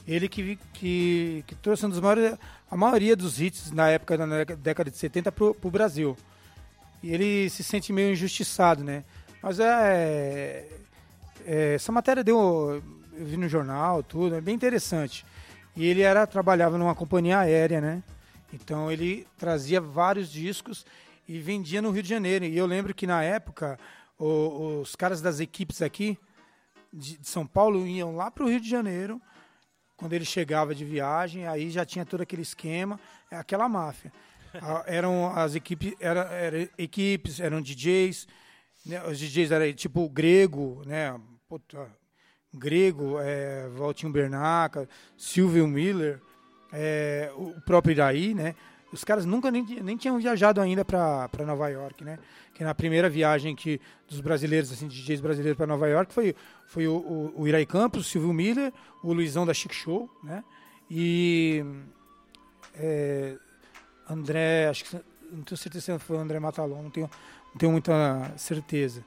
Ele que, que, que trouxe um dos maiores, a maioria dos hits na época, na década de 70 para o Brasil. E ele se sente meio injustiçado, né? Mas é, é, Essa matéria deu. Eu vi no jornal, tudo, é bem interessante. E ele era trabalhava numa companhia aérea, né? Então ele trazia vários discos e vendia no Rio de Janeiro. E eu lembro que na época o, os caras das equipes aqui de, de São Paulo iam lá para o Rio de Janeiro. Quando ele chegava de viagem, aí já tinha todo aquele esquema, é aquela máfia. eram as equipes, era, era, equipes, eram DJs, né, os DJs eram tipo grego, né? Puta, grego, é, Valtinho Bernaca, Silvio Miller é, o próprio Iraí, né? Os caras nunca nem, nem tinham viajado ainda para Nova York, né? Que na primeira viagem que dos brasileiros, assim, DJs brasileiros para Nova York foi, foi o, o, o Iraí Campos, o Silvio Miller, o Luizão da Chic Show, né? E é, André, acho que não tenho certeza se foi o André Matalon, não tenho, não tenho muita certeza.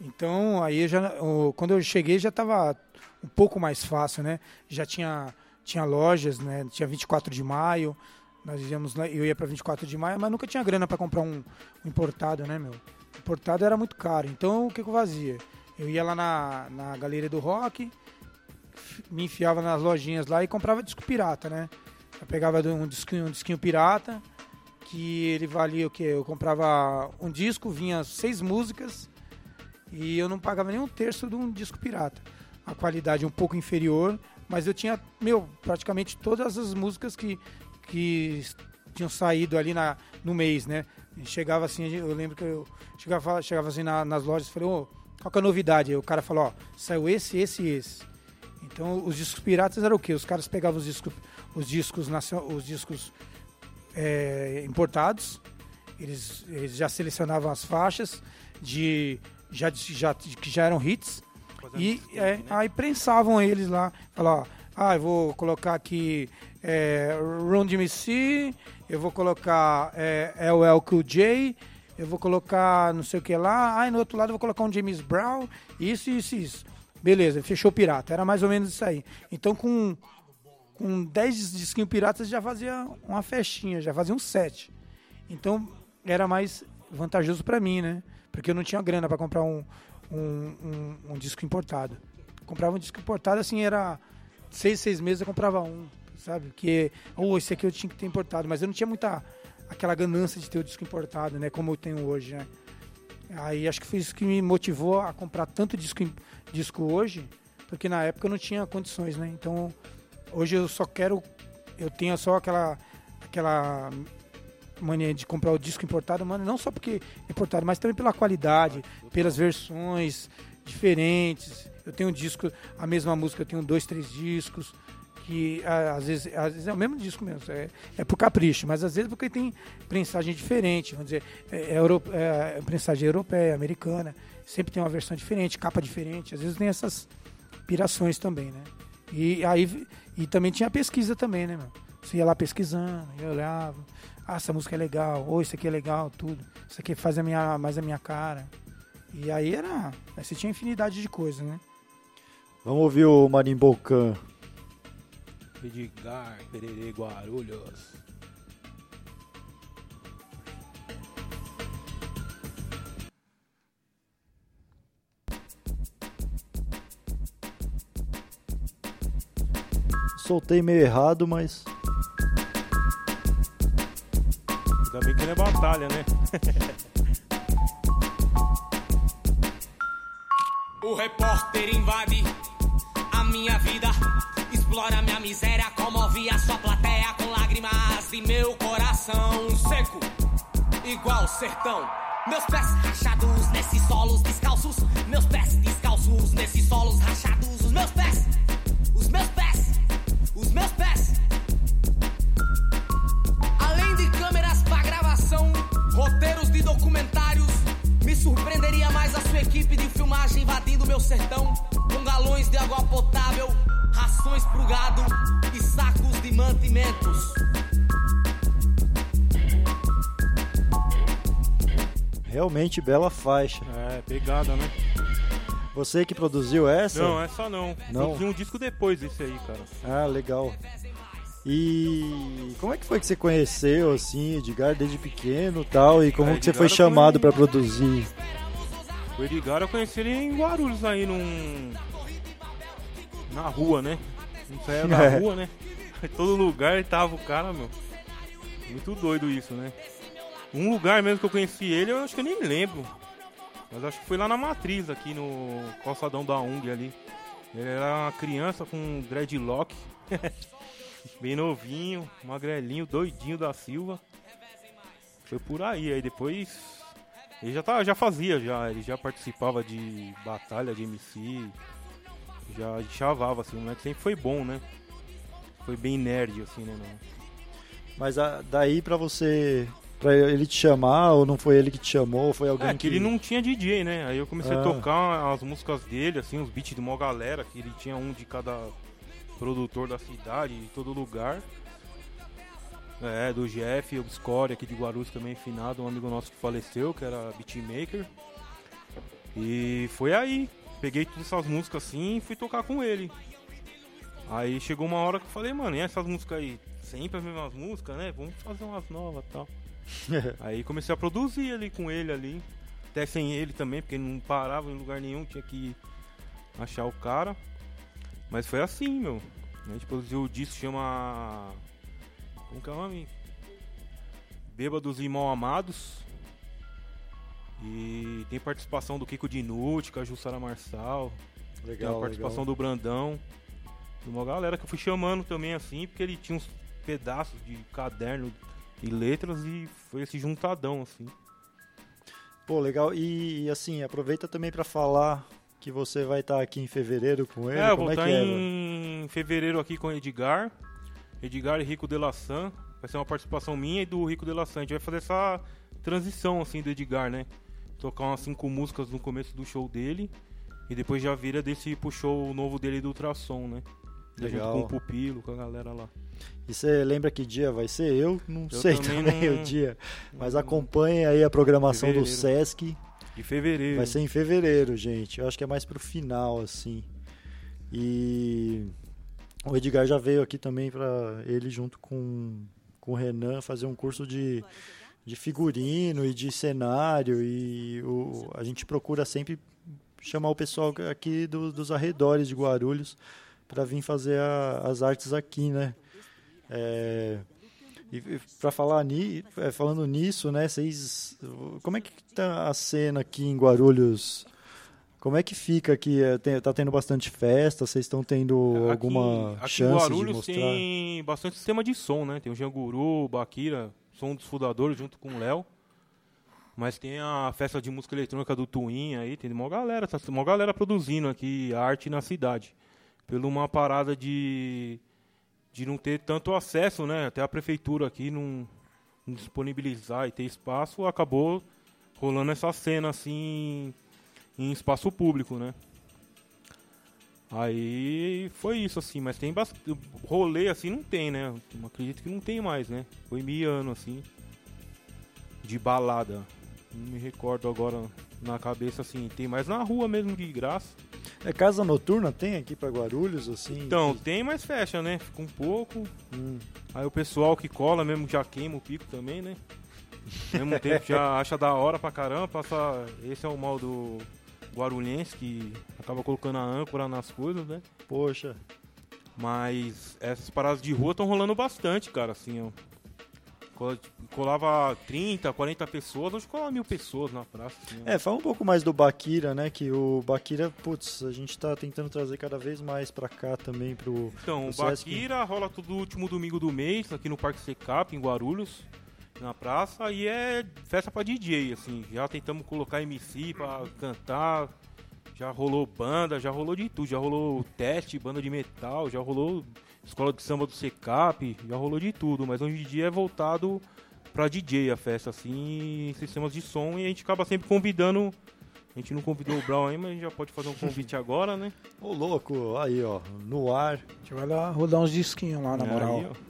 Então, aí já, quando eu cheguei já estava um pouco mais fácil, né? Já tinha tinha lojas, né? Tinha 24 de maio. Nós íamos eu ia para 24 de maio, mas nunca tinha grana para comprar um, um, importado, né, meu? Importado era muito caro. Então o que, que eu fazia? Eu ia lá na, na galeria do rock, me enfiava nas lojinhas lá e comprava disco pirata, né? Eu pegava um disquinho, um disquinho pirata, que ele valia o quê? Eu comprava um disco, vinha seis músicas e eu não pagava nem um terço de um disco pirata. A qualidade um pouco inferior, mas eu tinha, meu, praticamente todas as músicas que, que tinham saído ali na, no mês, né? chegava assim, eu lembro que eu chegava, chegava assim na, nas lojas e falei, ô, oh, qual que é a novidade? Aí o cara falou, ó, saiu esse, esse e esse. Então os discos piratas eram o quê? Os caras pegavam os discos, os discos, os discos é, importados, eles, eles já selecionavam as faixas de já, já, que já eram hits e é, né? aí prensavam eles lá, falavam, ah, eu vou colocar aqui é, Run DMC, eu vou colocar é, LL Cool J, eu vou colocar não sei o que lá, aí no outro lado eu vou colocar um James Brown, isso, isso, isso. Beleza, fechou pirata, era mais ou menos isso aí. Então com, com 10 disquinhos piratas já fazia uma festinha, já fazia um set. Então era mais vantajoso para mim, né? Porque eu não tinha grana para comprar um, um, um, um, disco importado. Comprava um disco importado, assim, era seis, seis meses eu comprava um, sabe? Que, ou oh, esse aqui eu tinha que ter importado, mas eu não tinha muita aquela ganância de ter o disco importado, né? Como eu tenho hoje, né? Aí acho que foi isso que me motivou a comprar tanto disco, disco hoje, porque na época eu não tinha condições, né? Então hoje eu só quero, eu tenho só aquela, aquela mania de comprar o disco importado, mano, não só porque é importado, mas também pela qualidade, pelas versões diferentes. Eu tenho um disco, a mesma música, eu tenho dois, três discos, que às vezes, às vezes é o mesmo disco mesmo, é, é por capricho, mas às vezes porque tem prensagem diferente, vamos dizer, é, é, euro, é prensagem europeia, americana, sempre tem uma versão diferente, capa diferente, às vezes tem essas pirações também, né? E aí e também tinha pesquisa também, né, meu? Você ia lá pesquisando, eu olhava, ah, essa música é legal, ou isso aqui é legal, tudo. Isso aqui faz a minha, mais a minha cara. E aí era. Aí você tinha infinidade de coisas, né? Vamos ouvir o Marimbocan. Edgar, Pererê, Guarulhos. Soltei meio errado, mas. Ainda bem que não é batalha, né? O repórter invade a minha vida, explora minha miséria, comove a sua plateia com lágrimas e meu coração seco, igual sertão. Meus pés rachados nesses solos descalços, meus pés descalços nesses solos rachados, os meus pés, equipe de filmagem invadindo meu sertão com galões de água potável, rações pro gado e sacos de mantimentos. Realmente bela faixa. É, pegada, né? Você que produziu essa? Não, essa não. Não? Produzi um disco depois desse aí, cara. Ah, legal. E como é que foi que você conheceu, assim, Edgar desde pequeno e tal? E como Ah, que você foi chamado pra produzir? O Edgar eu conheci ele em Guarulhos aí num. Na rua, né? Não saía da É. rua, né? Em todo lugar tava o cara, meu. Muito doido isso, né? Um lugar mesmo que eu conheci ele, eu acho que eu nem lembro. Mas acho que foi lá na matriz, aqui no calçadão da UNG ali. Ele era uma criança com dreadlock. Bem novinho, magrelinho, doidinho da Silva. Foi por aí, aí depois ele já, tá, já fazia, já, ele já participava de batalha de MC, já chavava, assim, o moleque sempre foi bom, né? Foi bem nerd, assim, né? não? Mas a- daí pra você. Pra ele te chamar, ou não foi ele que te chamou, ou foi alguém É, que ele não tinha DJ, né? Aí eu comecei Ah. a tocar as músicas dele, assim, os beats de uma galera, que ele tinha um de cada produtor da cidade, de todo lugar. É, do Jeff, o Score aqui de Guarulhos também finado, um amigo nosso que faleceu, que era beatmaker. E foi aí, peguei todas essas músicas assim e fui tocar com ele. Aí chegou uma hora que eu falei, mano, e essas músicas aí? Sempre as mesmas músicas, né? Vamos fazer umas novas e tal. Aí comecei a produzir ali com ele ali. Até sem ele também, porque ele não parava em lugar nenhum, tinha que achar o cara. Mas foi assim, meu. A gente produziu o disco chama. Como que é o nome? Bêbados e Mal Amados. E tem participação do Kiko Dinucci, com a Jussara Marçal. Tem a Legal, participação legal. do Brandão. De uma galera que eu fui chamando também assim, porque ele tinha uns pedaços de caderno e letras e foi esse juntadão assim. Pô, legal. E, assim, aproveita também pra falar que você vai estar aqui em fevereiro com ele. é, eu Como vou é que estar é? em fevereiro aqui com o Edgar. Edgar e Rico de la San. Vai ser uma participação minha e do Rico de la San. A gente vai fazer essa transição assim do Edgar, né? Tocar umas cinco músicas no começo do show dele. E depois já vira desse pro show novo dele do Ultrassom, né? Legal. Junto com o Pupilo, com a galera lá. E você lembra que dia vai ser? Eu não Eu sei também também não- o dia. Mas acompanhe aí a programação do Fevereiro. Sesc. De fevereiro. Vai ser em fevereiro, gente. Eu acho que é mais pro final, assim. E o Edgar já veio aqui também pra ele junto com, com o Renan fazer um curso de, de figurino e de cenário. E o, a gente procura sempre chamar o pessoal aqui do- dos arredores de Guarulhos para vir fazer a- as artes aqui, né? É, e para falar ni, é, falando nisso, né? Vocês, como é que tá a cena aqui em Guarulhos? Como é que fica aqui? É, tem- tá tendo bastante festa? Vocês estão tendo Aqui- alguma aqui chance de Guarulhos mostrar? tem bastante sistema de som, né? Tem o Janguru, o Bakira, som dos fundadores junto com o Léo. Mas tem a festa de música eletrônica do Twin aí, tem uma galera, tá uma galera produzindo aqui arte na cidade. Pela uma parada de de não ter tanto acesso, né? Até a prefeitura aqui não, não disponibilizar e ter espaço, acabou rolando essa cena assim em espaço público, né? Aí foi isso, assim, mas tem bastante. Rolê assim não tem, né? Eu acredito que não tem mais, né? Foi miando, assim. De balada. Não me recordo agora na cabeça, assim. Tem mais na rua mesmo, de graça. É casa noturna tem aqui pra Guarulhos, assim? Então, tem, mas fecha, né? Fica um pouco. Hum. Aí o pessoal que cola mesmo já queima o pico também, né? Ao mesmo tempo já acha da hora pra caramba, passa. Esse é o mal do guarulhense que acaba colocando a âncora nas coisas, né? Poxa. Mas essas paradas de rua estão rolando bastante, cara, assim, ó. Cola- Colava 30, 40 pessoas, hoje cola mil pessoas na praça. Assim. É, fala um pouco mais do Bakira, né? Que o Bakira, putz, a gente tá tentando trazer cada vez mais pra cá também pro. Então, o o Baquira rola todo último domingo do mês, aqui no Parque Secap, em Guarulhos, na praça, e é festa pra DJ, assim. Já tentamos colocar MC pra cantar, já rolou banda, já rolou de tudo, já rolou teste, banda de metal, já rolou escola de samba do Secap, já rolou de tudo, mas hoje em dia é voltado pra DJ a festa, assim, sistemas de som, e a gente acaba sempre convidando. A gente não convidou o Brown aí, mas a gente já pode fazer um convite agora, né? Ô, louco, aí, ó, no ar. A gente vai lá rodar uns disquinhos lá, na Aí, moral. ó.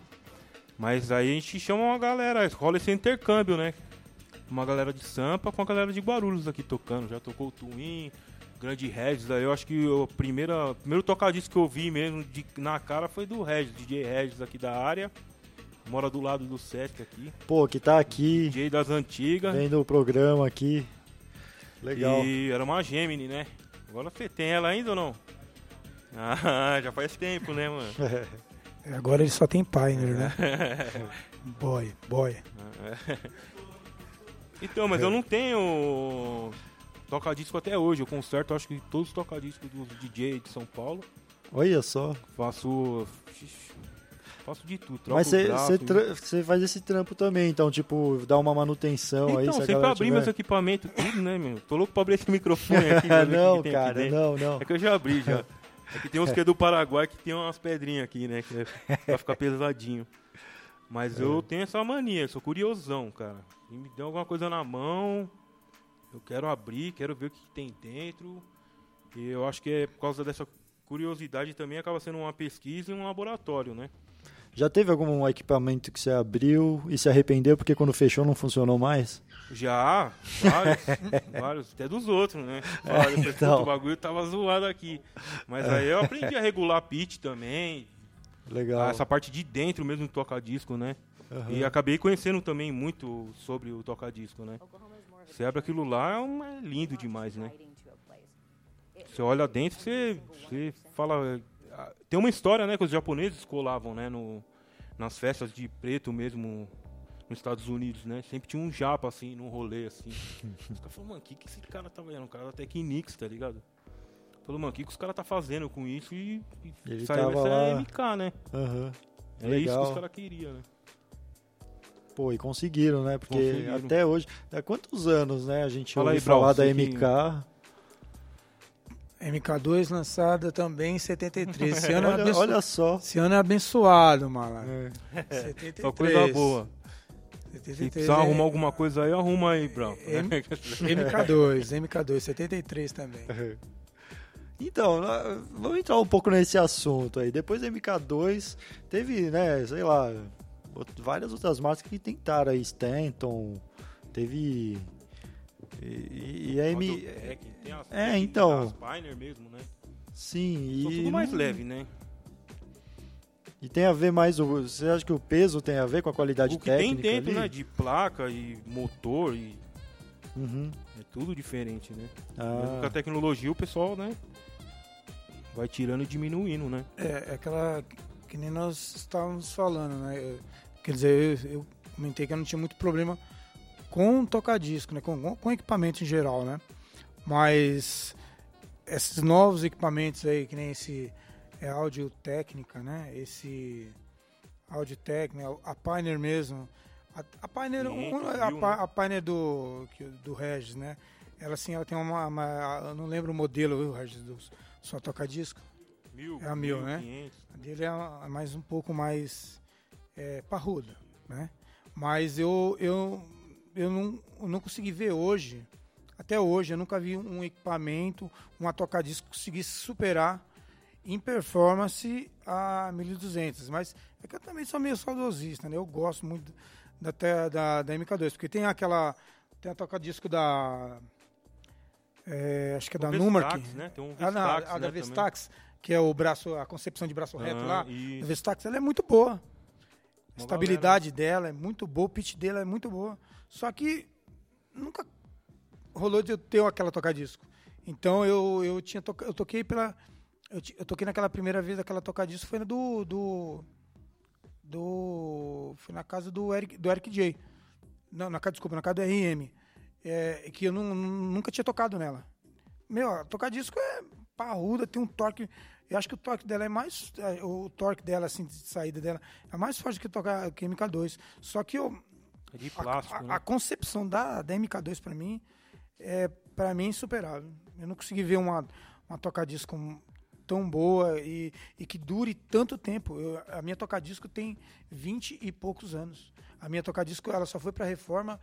Mas aí a gente chama uma galera, rola esse intercâmbio, né? Uma galera de Sampa com a galera de Guarulhos aqui tocando. Já tocou o Twin, Grande Regis. Aí eu acho que o primeiro tocadisco que eu vi mesmo de, na cara foi do Regis, DJ Regis aqui da área. Mora do lado do Sesc aqui. Pô, que tá aqui, DJ das antigas. vendo o programa aqui. Legal. E era uma Gemini, né? Agora você tem ela ainda ou não? Ah, já faz tempo, né, mano? É, Agora ele só tem Pioneer, né? boy, boy. Então, mas eu não tenho toca-disco até hoje. Eu conserto, acho que todos os toca-discos dos DJ de São Paulo. Olha só. Faço. Faço de tudo. troco Mas você faz esse trampo também, então, tipo, dá uma manutenção aí. Então, se sempre galera abri tiver... meus equipamentos, tudo, né, meu? Tô louco pra abrir esse microfone aqui. não, aqui cara, não, não. É que eu já abri já. É que tem uns que é do Paraguai que tem umas pedrinhas aqui, né? Que é pra ficar pesadinho. Mas É. eu tenho essa mania, sou curiosão, cara. E me deu alguma coisa na mão, eu quero abrir, quero ver o que tem dentro. E eu acho que é por causa dessa curiosidade também acaba sendo uma pesquisa e um laboratório, né? Já teve algum equipamento que você abriu e se arrependeu porque quando fechou não funcionou mais? Já, vários, vários, até dos outros, né? Fala, depois, então. "Puta, o bagulho tava zoado aqui. Mas aí eu aprendi a regular pitch também, Legal. Essa parte de dentro mesmo do toca-disco, né? Aham. E acabei conhecendo também muito sobre o toca-disco, né? Você abre aquilo lá, é, é lindo demais, né? Você olha dentro, você, você fala... ah, Tem uma história, né, que os japoneses colavam, né, no, nas festas de preto mesmo nos Estados Unidos, né? Sempre tinha um japa, assim, num rolê, assim. Os caras falaram, mano, o que, que esse cara tá vendo? O cara da Technics, tá ligado? Falou, mano, o que, que os caras tá fazendo com isso? E, e Ele saiu essa lá. MK, né? Aham. É isso que Legal. os caras queriam, né? Pô, e conseguiram, né? Porque Conseguiram. até hoje. Há quantos anos, né? A gente Fala ouve aí, Brau, falar da você que- MK. MK2 lançada também em 73. Esse ano, é, Olha, abenço... olha só. Esse ano é abençoado, malandro. É. 73. Só coisa boa. 73 Se precisar é- arrumar alguma coisa aí, arruma aí, Brown. M- MK2, MK2, 73 também. Então, vamos entrar um pouco nesse assunto aí. Depois da MK2, teve, né, sei lá, várias outras marcas que tentaram aí, Stanton, teve. E, e a M. Mototec, tem as- É, tem então. As Pioneer mesmo, né? Sim, São e. tudo mais leve, né? E tem a ver mais. O, você acha que o peso tem a ver com a qualidade O que tem técnica? dentro, ali? né? De placa e motor e Uhum. é tudo diferente, né? Mesmo com Ah, a tecnologia, o pessoal, né? Vai tirando e diminuindo, né? É, é aquela que nem nós estávamos falando, né? Quer dizer, eu, eu comentei que eu não tinha muito problema com toca-disco, né? Com, com equipamento em geral, né? Mas esses novos equipamentos aí, que nem esse é áudio técnica, né? Esse áudio técnica, a Pioneer mesmo. A, a Pioneer, Sim, um- a, viu, né? a Pioneer do, do Regis, né? Ela assim, ela tem uma, uma- eu não lembro o modelo, viu, Regis, do só toca-disco. Mil, É a mil, né? 1500. A dele é é mais um pouco mais é, parruda, né? Mas eu, eu, eu, não, eu não consegui ver hoje, até hoje, eu nunca vi um equipamento, uma toca-disco que conseguisse superar em performance a 1200, mas é que eu também sou meio saudosista, né? Eu gosto muito da, da, da MK2, porque tem aquela tem a toca-disco da é, acho que é da Numark. Né? Tem um ah, não, a, né, da Vestax, que é o braço, a concepção de braço reto Ah, lá. isso. A Vestax, ela é muito boa. A estabilidade dela é muito boa, o pitch dela é muito boa. Só que nunca rolou de eu ter aquela toca-disco. Então eu, eu tinha eu toquei pela eu, eu toquei naquela primeira vez aquela toca-disco foi na do do do foi na casa do Eric do Eric J. Não, na casa, desculpa, na casa do RM. É, que eu nu- nunca tinha tocado nela. Meu, a tocar disco é parruda, tem um torque. Eu acho que o torque dela é mais. é, O torque dela, assim, de saída dela, é mais forte que tocar que a MK2. Só que eu, É de a, plástico, a- né? a concepção da, da MK2 pra mim é para mim insuperável. Eu não consegui ver uma, uma toca-disco tão boa e, e que dure tanto tempo. Eu- a minha toca-disco tem 20 e poucos anos. A minha toca-disco ela só foi para reforma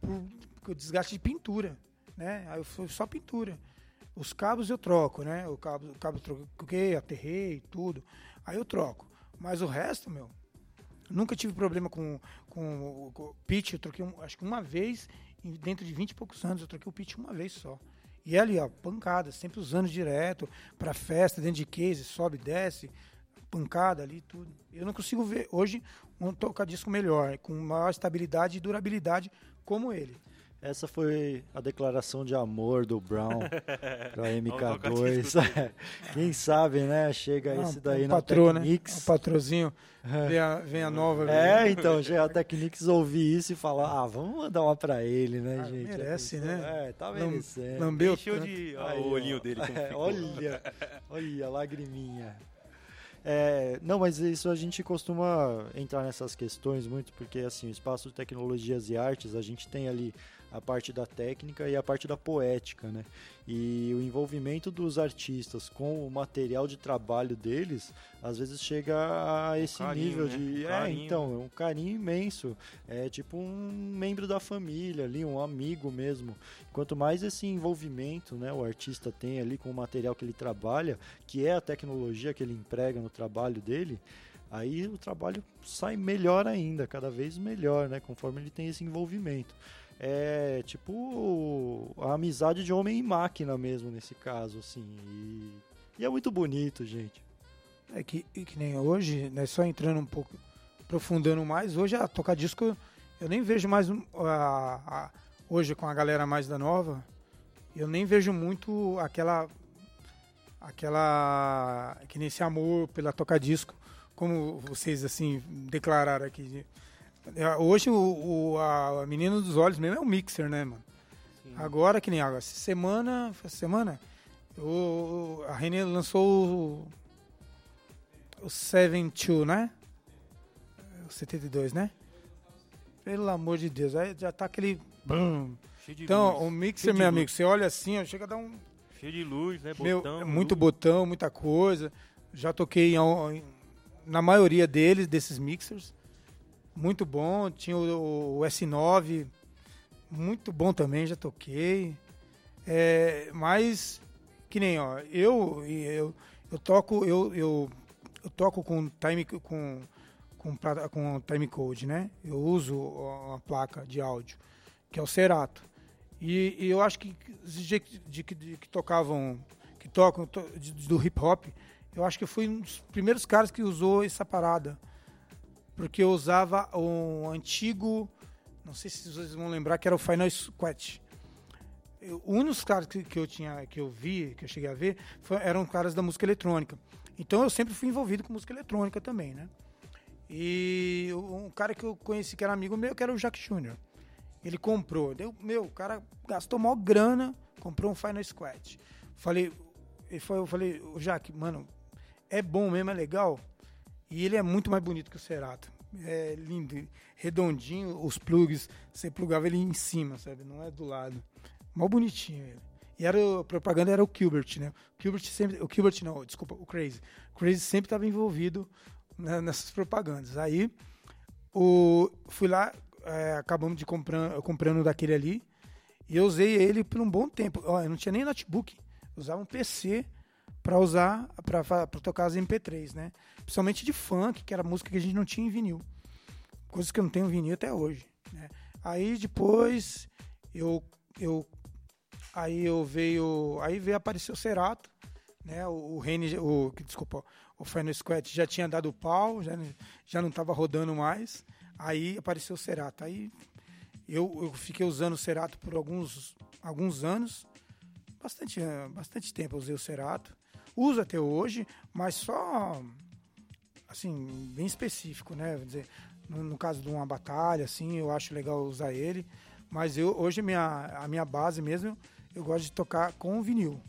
por, desgaste de pintura, né? Aí foi só pintura. Os cabos eu troco, né? O cabo, o cabo troquei, aterrei, tudo. Aí eu troco. Mas o resto, meu, Nunca tive problema com, com, com o pitch. Eu troquei, acho que uma vez, dentro de 20 e poucos anos, eu troquei o pitch uma vez só. E é ali, ó, pancada, sempre usando direto, pra festa, dentro de case, sobe, desce, pancada ali, tudo. Eu não consigo ver hoje um toca-disco melhor, com maior estabilidade e durabilidade como ele. Essa foi a declaração de amor do Brown pra MK2. toca-disco Quem sabe, né? Chega Ah, esse daí o na patrô, né? Technics. O patrozinho, vem a, vem a nova. É, vem- então, chega a Technics ouvir isso e falar, ah, vamos mandar uma pra ele, né, Ah, gente? merece, Já né? É, tá merecendo. Lambeu Encheu de. Olha Aí, o ó. olhinho dele É, ficou. olha, olha, lagriminha. É, não, mas isso a gente costuma entrar nessas questões muito, porque assim, o espaço de tecnologias e artes, a gente tem ali a parte da técnica e a parte da poética, né? E o envolvimento dos artistas com o material de trabalho deles, às vezes chega a esse carinho, nível né? de. Um é, carinho. então, é um carinho imenso. É tipo um membro da família ali, um amigo mesmo. Quanto mais esse envolvimento né, o artista tem ali com o material que ele trabalha, que é a tecnologia que ele emprega no trabalho dele, aí o trabalho sai melhor ainda, cada vez melhor, né? Conforme ele tem esse envolvimento. É tipo a amizade de homem e máquina mesmo nesse caso, assim. E, e é muito bonito, gente. É que, que nem hoje, né, só entrando um pouco, aprofundando mais, hoje a tocar disco, eu nem vejo mais, a, a- hoje com a galera mais da nova, eu nem vejo muito aquela, aquela, que nem esse amor pela tocar disco, como vocês assim declararam aqui. É, Hoje o, o- a, menina dos olhos mesmo é o mixer, né, mano? Sim. Agora, que nem agora, essa semana, semana, o, a Renê lançou o, o 72, né? O 72, né? Pelo amor de Deus, aí já tá aquele... de Então, luz. o mixer, meu luz. amigo, você olha assim, ó, chega a dar um... Cheio de luz, né? Meu, Botão, é muito luz. botão, muita coisa. Já toquei em- na maioria deles, desses mixers. Muito bom. Tinha o, o S9, muito bom também, já toquei. É, mas, que nem, ó, eu, eu, eu toco, eu, eu, eu toco com time, com, com, com time code, né? Eu uso uma placa de áudio, que é o Cerato. E, e eu acho que de, que, de- que tocavam, que tocam to- de- do hip hop, eu acho que eu fui um dos primeiros caras que usou essa parada. Porque eu usava um antigo, não sei se vocês vão lembrar, que era o Final Squat. Um dos caras que, que eu tinha, que eu vi, que eu cheguei a ver, foi- eram caras da música eletrônica. Então eu sempre fui envolvido com música eletrônica também, né? E um cara que eu conheci que era amigo meu, que era o Jack Jr. Ele comprou. Deu, meu, o cara gastou maior grana, comprou um Final Squat. Falei, eu falei, o Jack, mano, é bom mesmo, é legal. E ele é muito mais bonito que o Cerato. É lindo, redondinho, os plugs, você plugava ele em cima, sabe? Não é do lado. Mó bonitinho ele. E era, a propaganda era o Gilbert, né? O Gilbert sempre. O Gilbert não, desculpa, o Crazy. O Crazy sempre estava envolvido nessas propagandas. Aí o, fui lá, é, acabamos de comprar, comprando daquele ali. E eu usei ele por um bom tempo. Ó, eu não tinha nem notebook. Usava um PC para usar, para tocar as MP3, né? Principalmente de funk, que era música que a gente não tinha em vinil. Coisas que eu não tenho em vinil até hoje. Né? Aí depois eu, eu aí eu veio, aí veio aparecer o Cerato, né? O, o Rene, o desculpa, o Final Squat já tinha dado pau, já, já não estava rodando mais. Aí apareceu o Cerato. Aí eu, eu fiquei usando o Cerato por alguns, alguns anos. Bastante, bastante tempo eu usei o Cerato. Uso até hoje, mas só assim, bem específico, né? dizer, no, no, caso de uma batalha, assim, eu acho legal usar ele. Mas eu hoje minha, a minha base mesmo, eu gosto de tocar com vinil.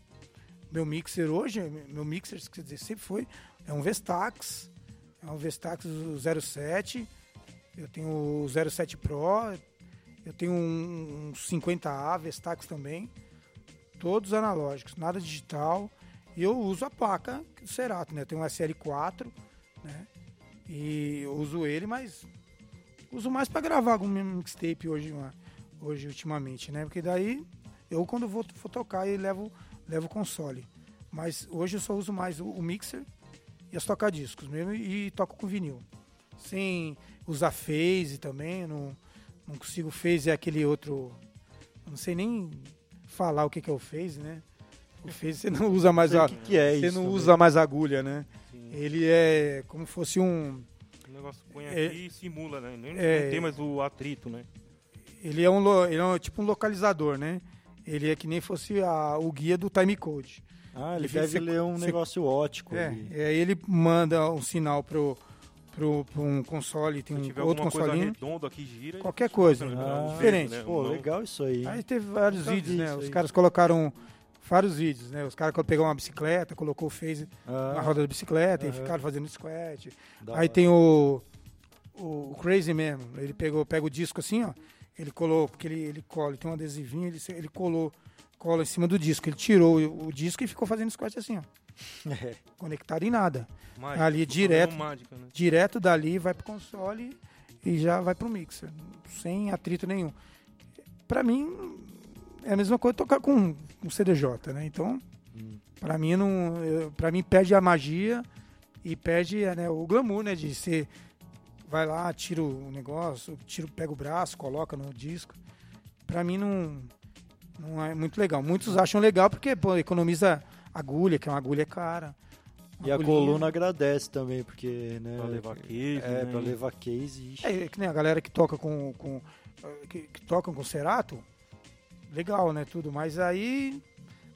Meu mixer hoje, meu mixer, quer dizer, sempre foi é um Vestax, é um Vestax 07. Eu tenho o 07 Pro, eu tenho um, um 50A Vestax também. Todos analógicos, nada digital. E eu uso a placa do Cerato, né? Eu tenho um SL4, né? E eu uso ele, mas uso mais para gravar algum mixtape hoje, hoje ultimamente, né? Porque daí eu quando vou, vou tocar levo levo o console. Mas hoje eu só uso mais o, o mixer e as toca-discos mesmo e toco com vinil. Sem usar phase também, não, não consigo phase é aquele outro. Não sei nem falar o que, que é o phase, né? Você não usa mais a. Que que é você isso não também. usa mais agulha, né? Sim. Ele é como fosse um. O negócio põe É- aqui e simula, né? Nem, É. Não tem mais o atrito, né? Ele é um, ele é um- tipo um localizador, né? Ele é que nem fosse a- o guia do timecode. Ah, ele Ele deve fica- ler um você- negócio ótico É, e aí ele manda um sinal pro, pro, pro um console, tem Se um outro que gira... Qualquer coisa, Ah, né? diferente. né? Pô, Não- legal isso aí. Aí teve vários vídeos, né? Os caras colocaram vários vídeos, né? Os caras pegaram uma bicicleta, colocou o phase Ah, na roda da bicicleta e ficaram fazendo squat. da Aí hora. tem o, o, o Crazy mesmo. Ele pegou, pega o disco assim, ó. Ele colou, porque ele, ele cola, ele tem um adesivinho, ele, ele colou, cola em cima do disco. Ele tirou o, o disco e ficou fazendo squat assim, ó. É. Conectado em nada. Mágica, Ali, direto. Mágica, né? Direto dali vai pro console e já vai pro mixer. Sem atrito nenhum. Pra mim, é a mesma coisa tocar com, com CDJ, né? Então, Hum. pra mim, não, pra mim perde a magia e perde né, o glamour, né? De ser. Vai lá, tira o negócio, tira, pega o braço, coloca no disco. Pra mim não, não é muito legal. Muitos acham legal porque pô, economiza agulha, que é uma agulha cara. E a Agulhinha. coluna agradece também, porque, né? Pra levar case, É, né? pra levar case. ixi. É, que nem a galera que toca com. com eh, que, que tocam com Cerato, legal, né? Tudo, mas aí,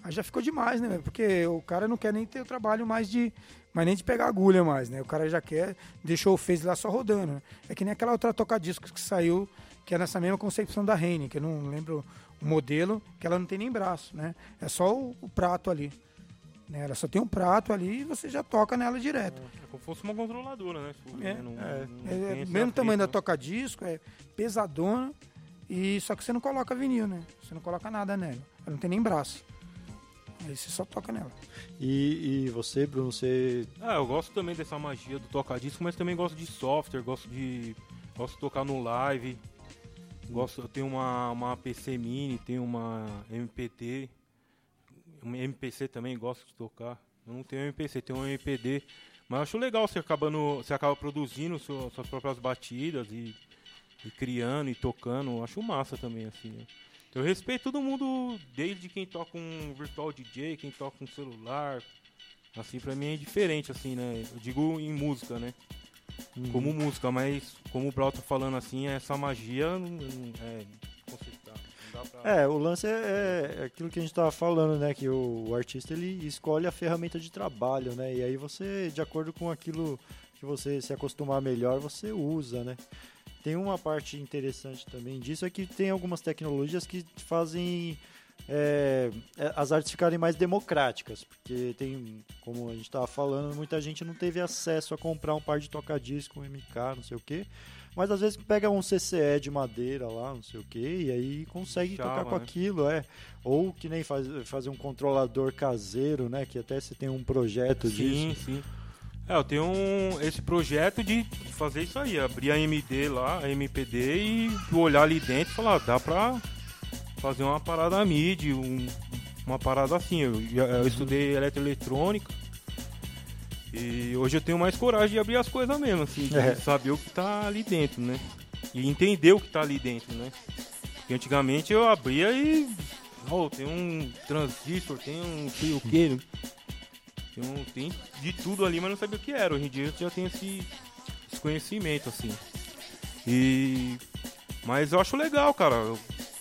aí já ficou demais, né? Porque o cara não quer nem ter o trabalho mais de. Mas nem de pegar agulha mais, né? O cara já quer, deixou o Phase lá só rodando. né? É que nem aquela outra toca-discos que saiu, que é nessa mesma concepção da Rene, que eu não lembro o modelo, que ela não tem nem braço, né? É só o, o prato ali. Né? Ela só tem um prato ali e você já toca nela direto. É como se fosse uma controladora, né? Tipo, É. né? Não- É. não É, mesmo tamanho da né? toca-disco, é pesadona, e só que você não coloca vinil, né? Você não coloca nada nela. Ela não tem nem braço. Aí você só toca nela. E, e você, Bruno, você. Ah, eu gosto também dessa magia do toca-disco, mas também gosto de software, gosto de. Gosto de tocar no live. Gosto, eu tenho uma, uma PC Mini, tenho uma MPT. Uma MPC também gosto de tocar. Eu não tenho MPC, tenho um MPD. Mas eu acho legal você acabando, você acaba produzindo sua- suas próprias batidas e, e criando e tocando. Eu acho massa também, assim. né? Eu respeito todo mundo, desde quem toca um virtual DJ, quem toca um celular. Assim, pra mim é diferente, assim, né? Eu digo em música, né? Como música, mas como o Brau tá falando assim, essa magia não, não- é. É, o lance é, é aquilo que a gente tava falando, né? Que o, o artista ele escolhe a ferramenta de trabalho, né? E aí você, de acordo com aquilo que você se acostumar melhor, você usa, né? Tem uma parte interessante também disso, é que tem algumas tecnologias que fazem é, é, as artes ficarem mais democráticas, porque tem, como a gente estava falando, muita gente não teve acesso a comprar um par de toca-disco, um MK, não sei o quê. Mas às vezes pega um CCE de madeira lá, não sei o quê, e aí consegue Chava, tocar com né? aquilo, é. Ou que nem faz, fazer um controlador caseiro, né? Que até você tem um projeto Sim, disso. sim. É, eu tenho um- esse projeto de fazer isso aí, abrir a MD lá, a MPD e olhar ali dentro e falar, dá pra fazer uma parada MIDI, um, uma parada assim. Eu, eu estudei eletroeletrônica. E hoje eu tenho mais coragem de abrir as coisas mesmo, assim, de É. saber o que tá ali dentro, né? E entender o que tá ali dentro, né? Porque antigamente eu abria e. Oh, tem um transistor, tem um sei o que. Tem, um, tem de tudo ali, mas não sabia o que era. Hoje em dia eu já tenho esse, esse conhecimento, assim. E. Mas eu acho legal, cara. Eu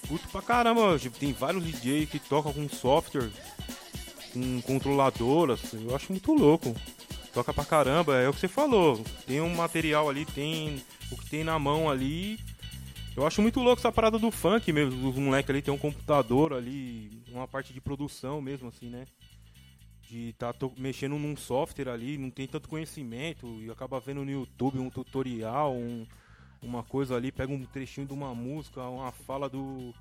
curto pra caramba. Tipo, Tem vários DJs que tocam com software, com controladoras. Eu acho muito louco. Toca pra caramba, é o que você falou. Tem um material ali, tem o que tem na mão ali. Eu acho muito louco essa parada do funk mesmo. Os moleques ali tem um computador ali, uma parte de produção mesmo, assim, né? De tá to- mexendo num software ali, não tem tanto conhecimento e acaba vendo no YouTube um tutorial, um, uma coisa ali, pega um trechinho de uma música, uma fala do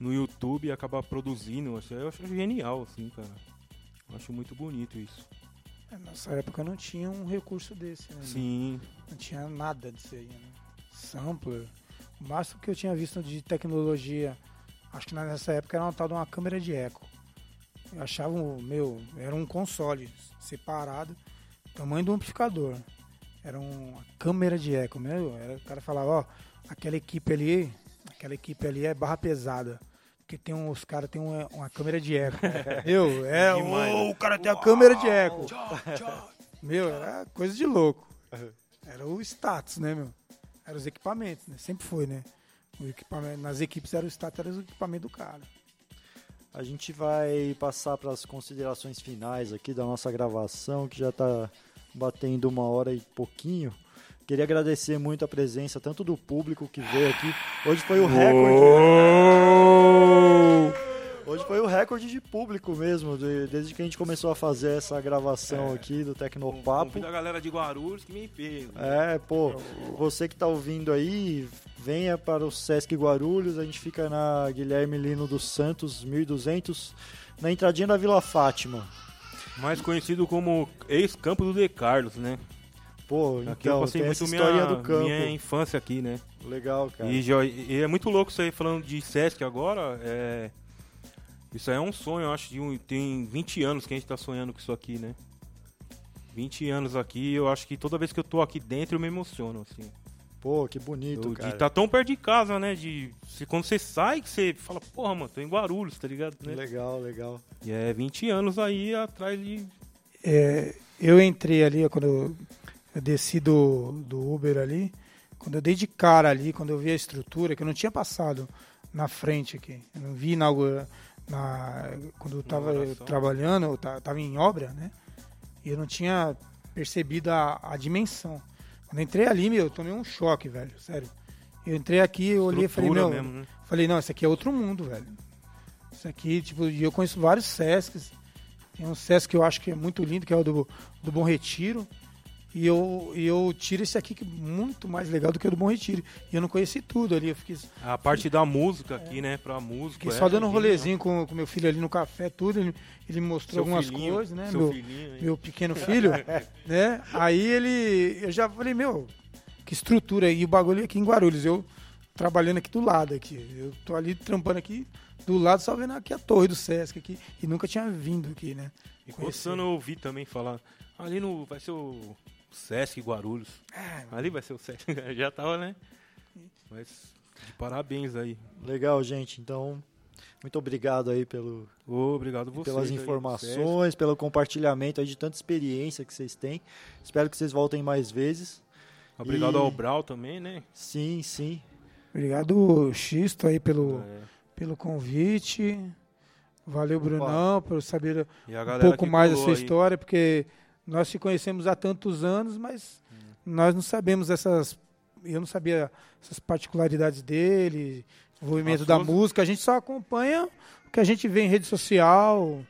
no YouTube e acaba produzindo. Eu acho, eu acho genial, assim, cara. Eu acho muito bonito isso. Nessa época não tinha um recurso desse, né? Sim, Não tinha nada disso aí, né? Sampler. O máximo que eu tinha visto de tecnologia, acho que nessa época era uma tal de uma câmera de eco. Eu achava, meu, era um console separado, tamanho do amplificador. Era uma câmera de eco, meu. Era, o cara falava, ó, aquela equipe ali, aquela equipe ali é barra pesada. Porque tem um, os caras têm uma, uma câmera de eco. meu, é, né? o cara tem a câmera de eco. Meu, era coisa de louco. Era o status, né, meu? Era os equipamentos, né? Sempre foi, né? Nas equipes era o status, era o equipamento do cara. A gente vai passar para as considerações finais aqui da nossa gravação, que já está batendo uma hora e pouquinho. Queria agradecer muito a presença tanto do público que veio aqui. Hoje foi o recorde. Foi o recorde de público mesmo, de- desde que a gente começou a fazer essa gravação aqui do Tecnopapo. Convida a galera de Guarulhos que vem pego. É, pô, você que tá ouvindo aí, venha para o Sesc Guarulhos, a gente fica na Guilherme Lino dos Santos, 1200, na entradinha da Vila Fátima. Mais conhecido como ex-campo do De Carlos, né? Pô, Aqui eu então, passei tem muito essa minha, do campo. minha infância aqui, né? Legal, cara. E, e é muito louco isso aí falando de Sesc agora. É, isso aí é um sonho, eu acho, de um, tem 20 anos que a gente tá sonhando com isso aqui, né? 20 anos aqui, eu acho que toda vez que eu tô aqui dentro eu me emociono, assim. Pô, que bonito, Eu- cara. de tá tão perto de casa, né? De, se, quando você sai, que você fala, porra, mano, tô em Guarulhos, tá ligado? Né? Legal, legal. E é 20 anos aí atrás de. É, eu entrei ali, ó, quando eu, eu desci do, do Uber ali, quando eu dei de cara ali, quando eu vi a estrutura, que eu não tinha passado na frente aqui, eu não vi na, na quando eu tava Inauguração. trabalhando, eu ta- tava em obra, né? E eu não tinha percebido a, a dimensão. Quando eu entrei ali, meu, eu tomei um choque, velho, sério. Eu entrei aqui, eu olhei e falei, meu, mesmo, né? Falei, não, isso aqui é outro mundo, velho. Isso aqui, tipo, e eu conheço vários Sescs. Tem um Sesc que eu acho que é muito lindo, que é o do, do Bom Retiro. E eu, e eu tiro esse aqui que é muito mais legal do que o do Bom Retiro. E eu não conheci tudo ali. Eu fiquei, A parte da música aqui, né? Pra música. fiquei é, só dando um rolezinho com o meu filho ali no café, tudo. Ele, ele me mostrou Seu algumas filhinho, coisas, né? Seu Meu, filhinho, meu pequeno filho, né? Aí ele, eu já falei, meu, que estrutura aí, o bagulho é aqui em Guarulhos, eu trabalhando aqui do lado aqui, eu tô ali trampando aqui do lado, só vendo aqui a torre do Sesc aqui, e nunca tinha vindo aqui, né? E começando a ouvir também falar. Ali no. Vai ser o Sesc Guarulhos. É, Ali vai ser o Sesc. Já tava, né? Mas de parabéns aí. Legal, gente. Então, muito obrigado aí pelo, obrigado vocês. pelas aí informações, pelo compartilhamento aí de tanta experiência que vocês têm. Espero que vocês voltem mais vezes. Obrigado E- ao Brau também, né? Sim, sim. Obrigado, Xisto, aí pelo, É. pelo convite. Valeu, Brunão, por saber um pouco mais da sua aí. história, porque nós te conhecemos há tantos anos, mas Hum. nós não sabemos essas. Eu não sabia essas particularidades dele, envolvimento As da música. A gente só acompanha o que a gente vê em rede social,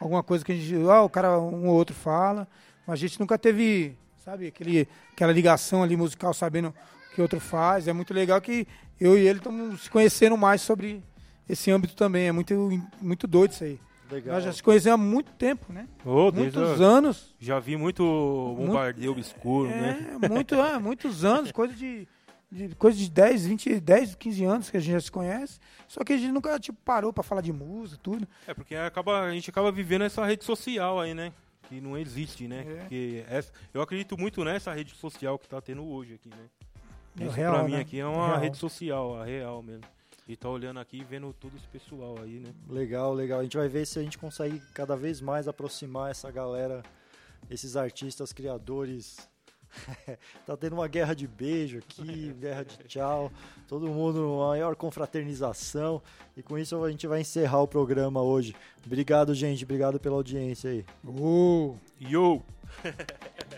alguma coisa que a gente. Ah, o cara, um ou outro fala, mas a gente nunca teve, sabe, aquele, aquela ligação ali musical, sabendo o que o outro faz. É muito legal que eu e ele estamos se conhecendo mais sobre esse âmbito também. É muito, muito doido isso aí. Legal. Nós já se conhecemos há muito tempo, né? Desde Muitos anos. Já vi muito bombardeio obscuro, né? É, muito, é, muitos anos, coisa de de coisa de 10, 20, 10, 15 anos que a gente já se conhece. Só que a gente nunca tipo, parou pra falar de música, tudo. É, porque acaba, a gente acaba vivendo essa rede social aí, né? Que não existe, né? É. Porque essa, eu acredito muito nessa rede social que tá tendo hoje aqui, né? Isso real, pra mim né? aqui é uma Real. rede social, a real mesmo. E tá olhando aqui e vendo todo esse pessoal aí, né? Legal, legal. A gente vai ver se a gente consegue cada vez mais aproximar essa galera, esses artistas, criadores. tá tendo uma guerra de beijo aqui, guerra de tchau. Todo mundo, maior confraternização. E com isso a gente vai encerrar o programa hoje. Obrigado, gente. Obrigado pela audiência aí. Uh. Yo!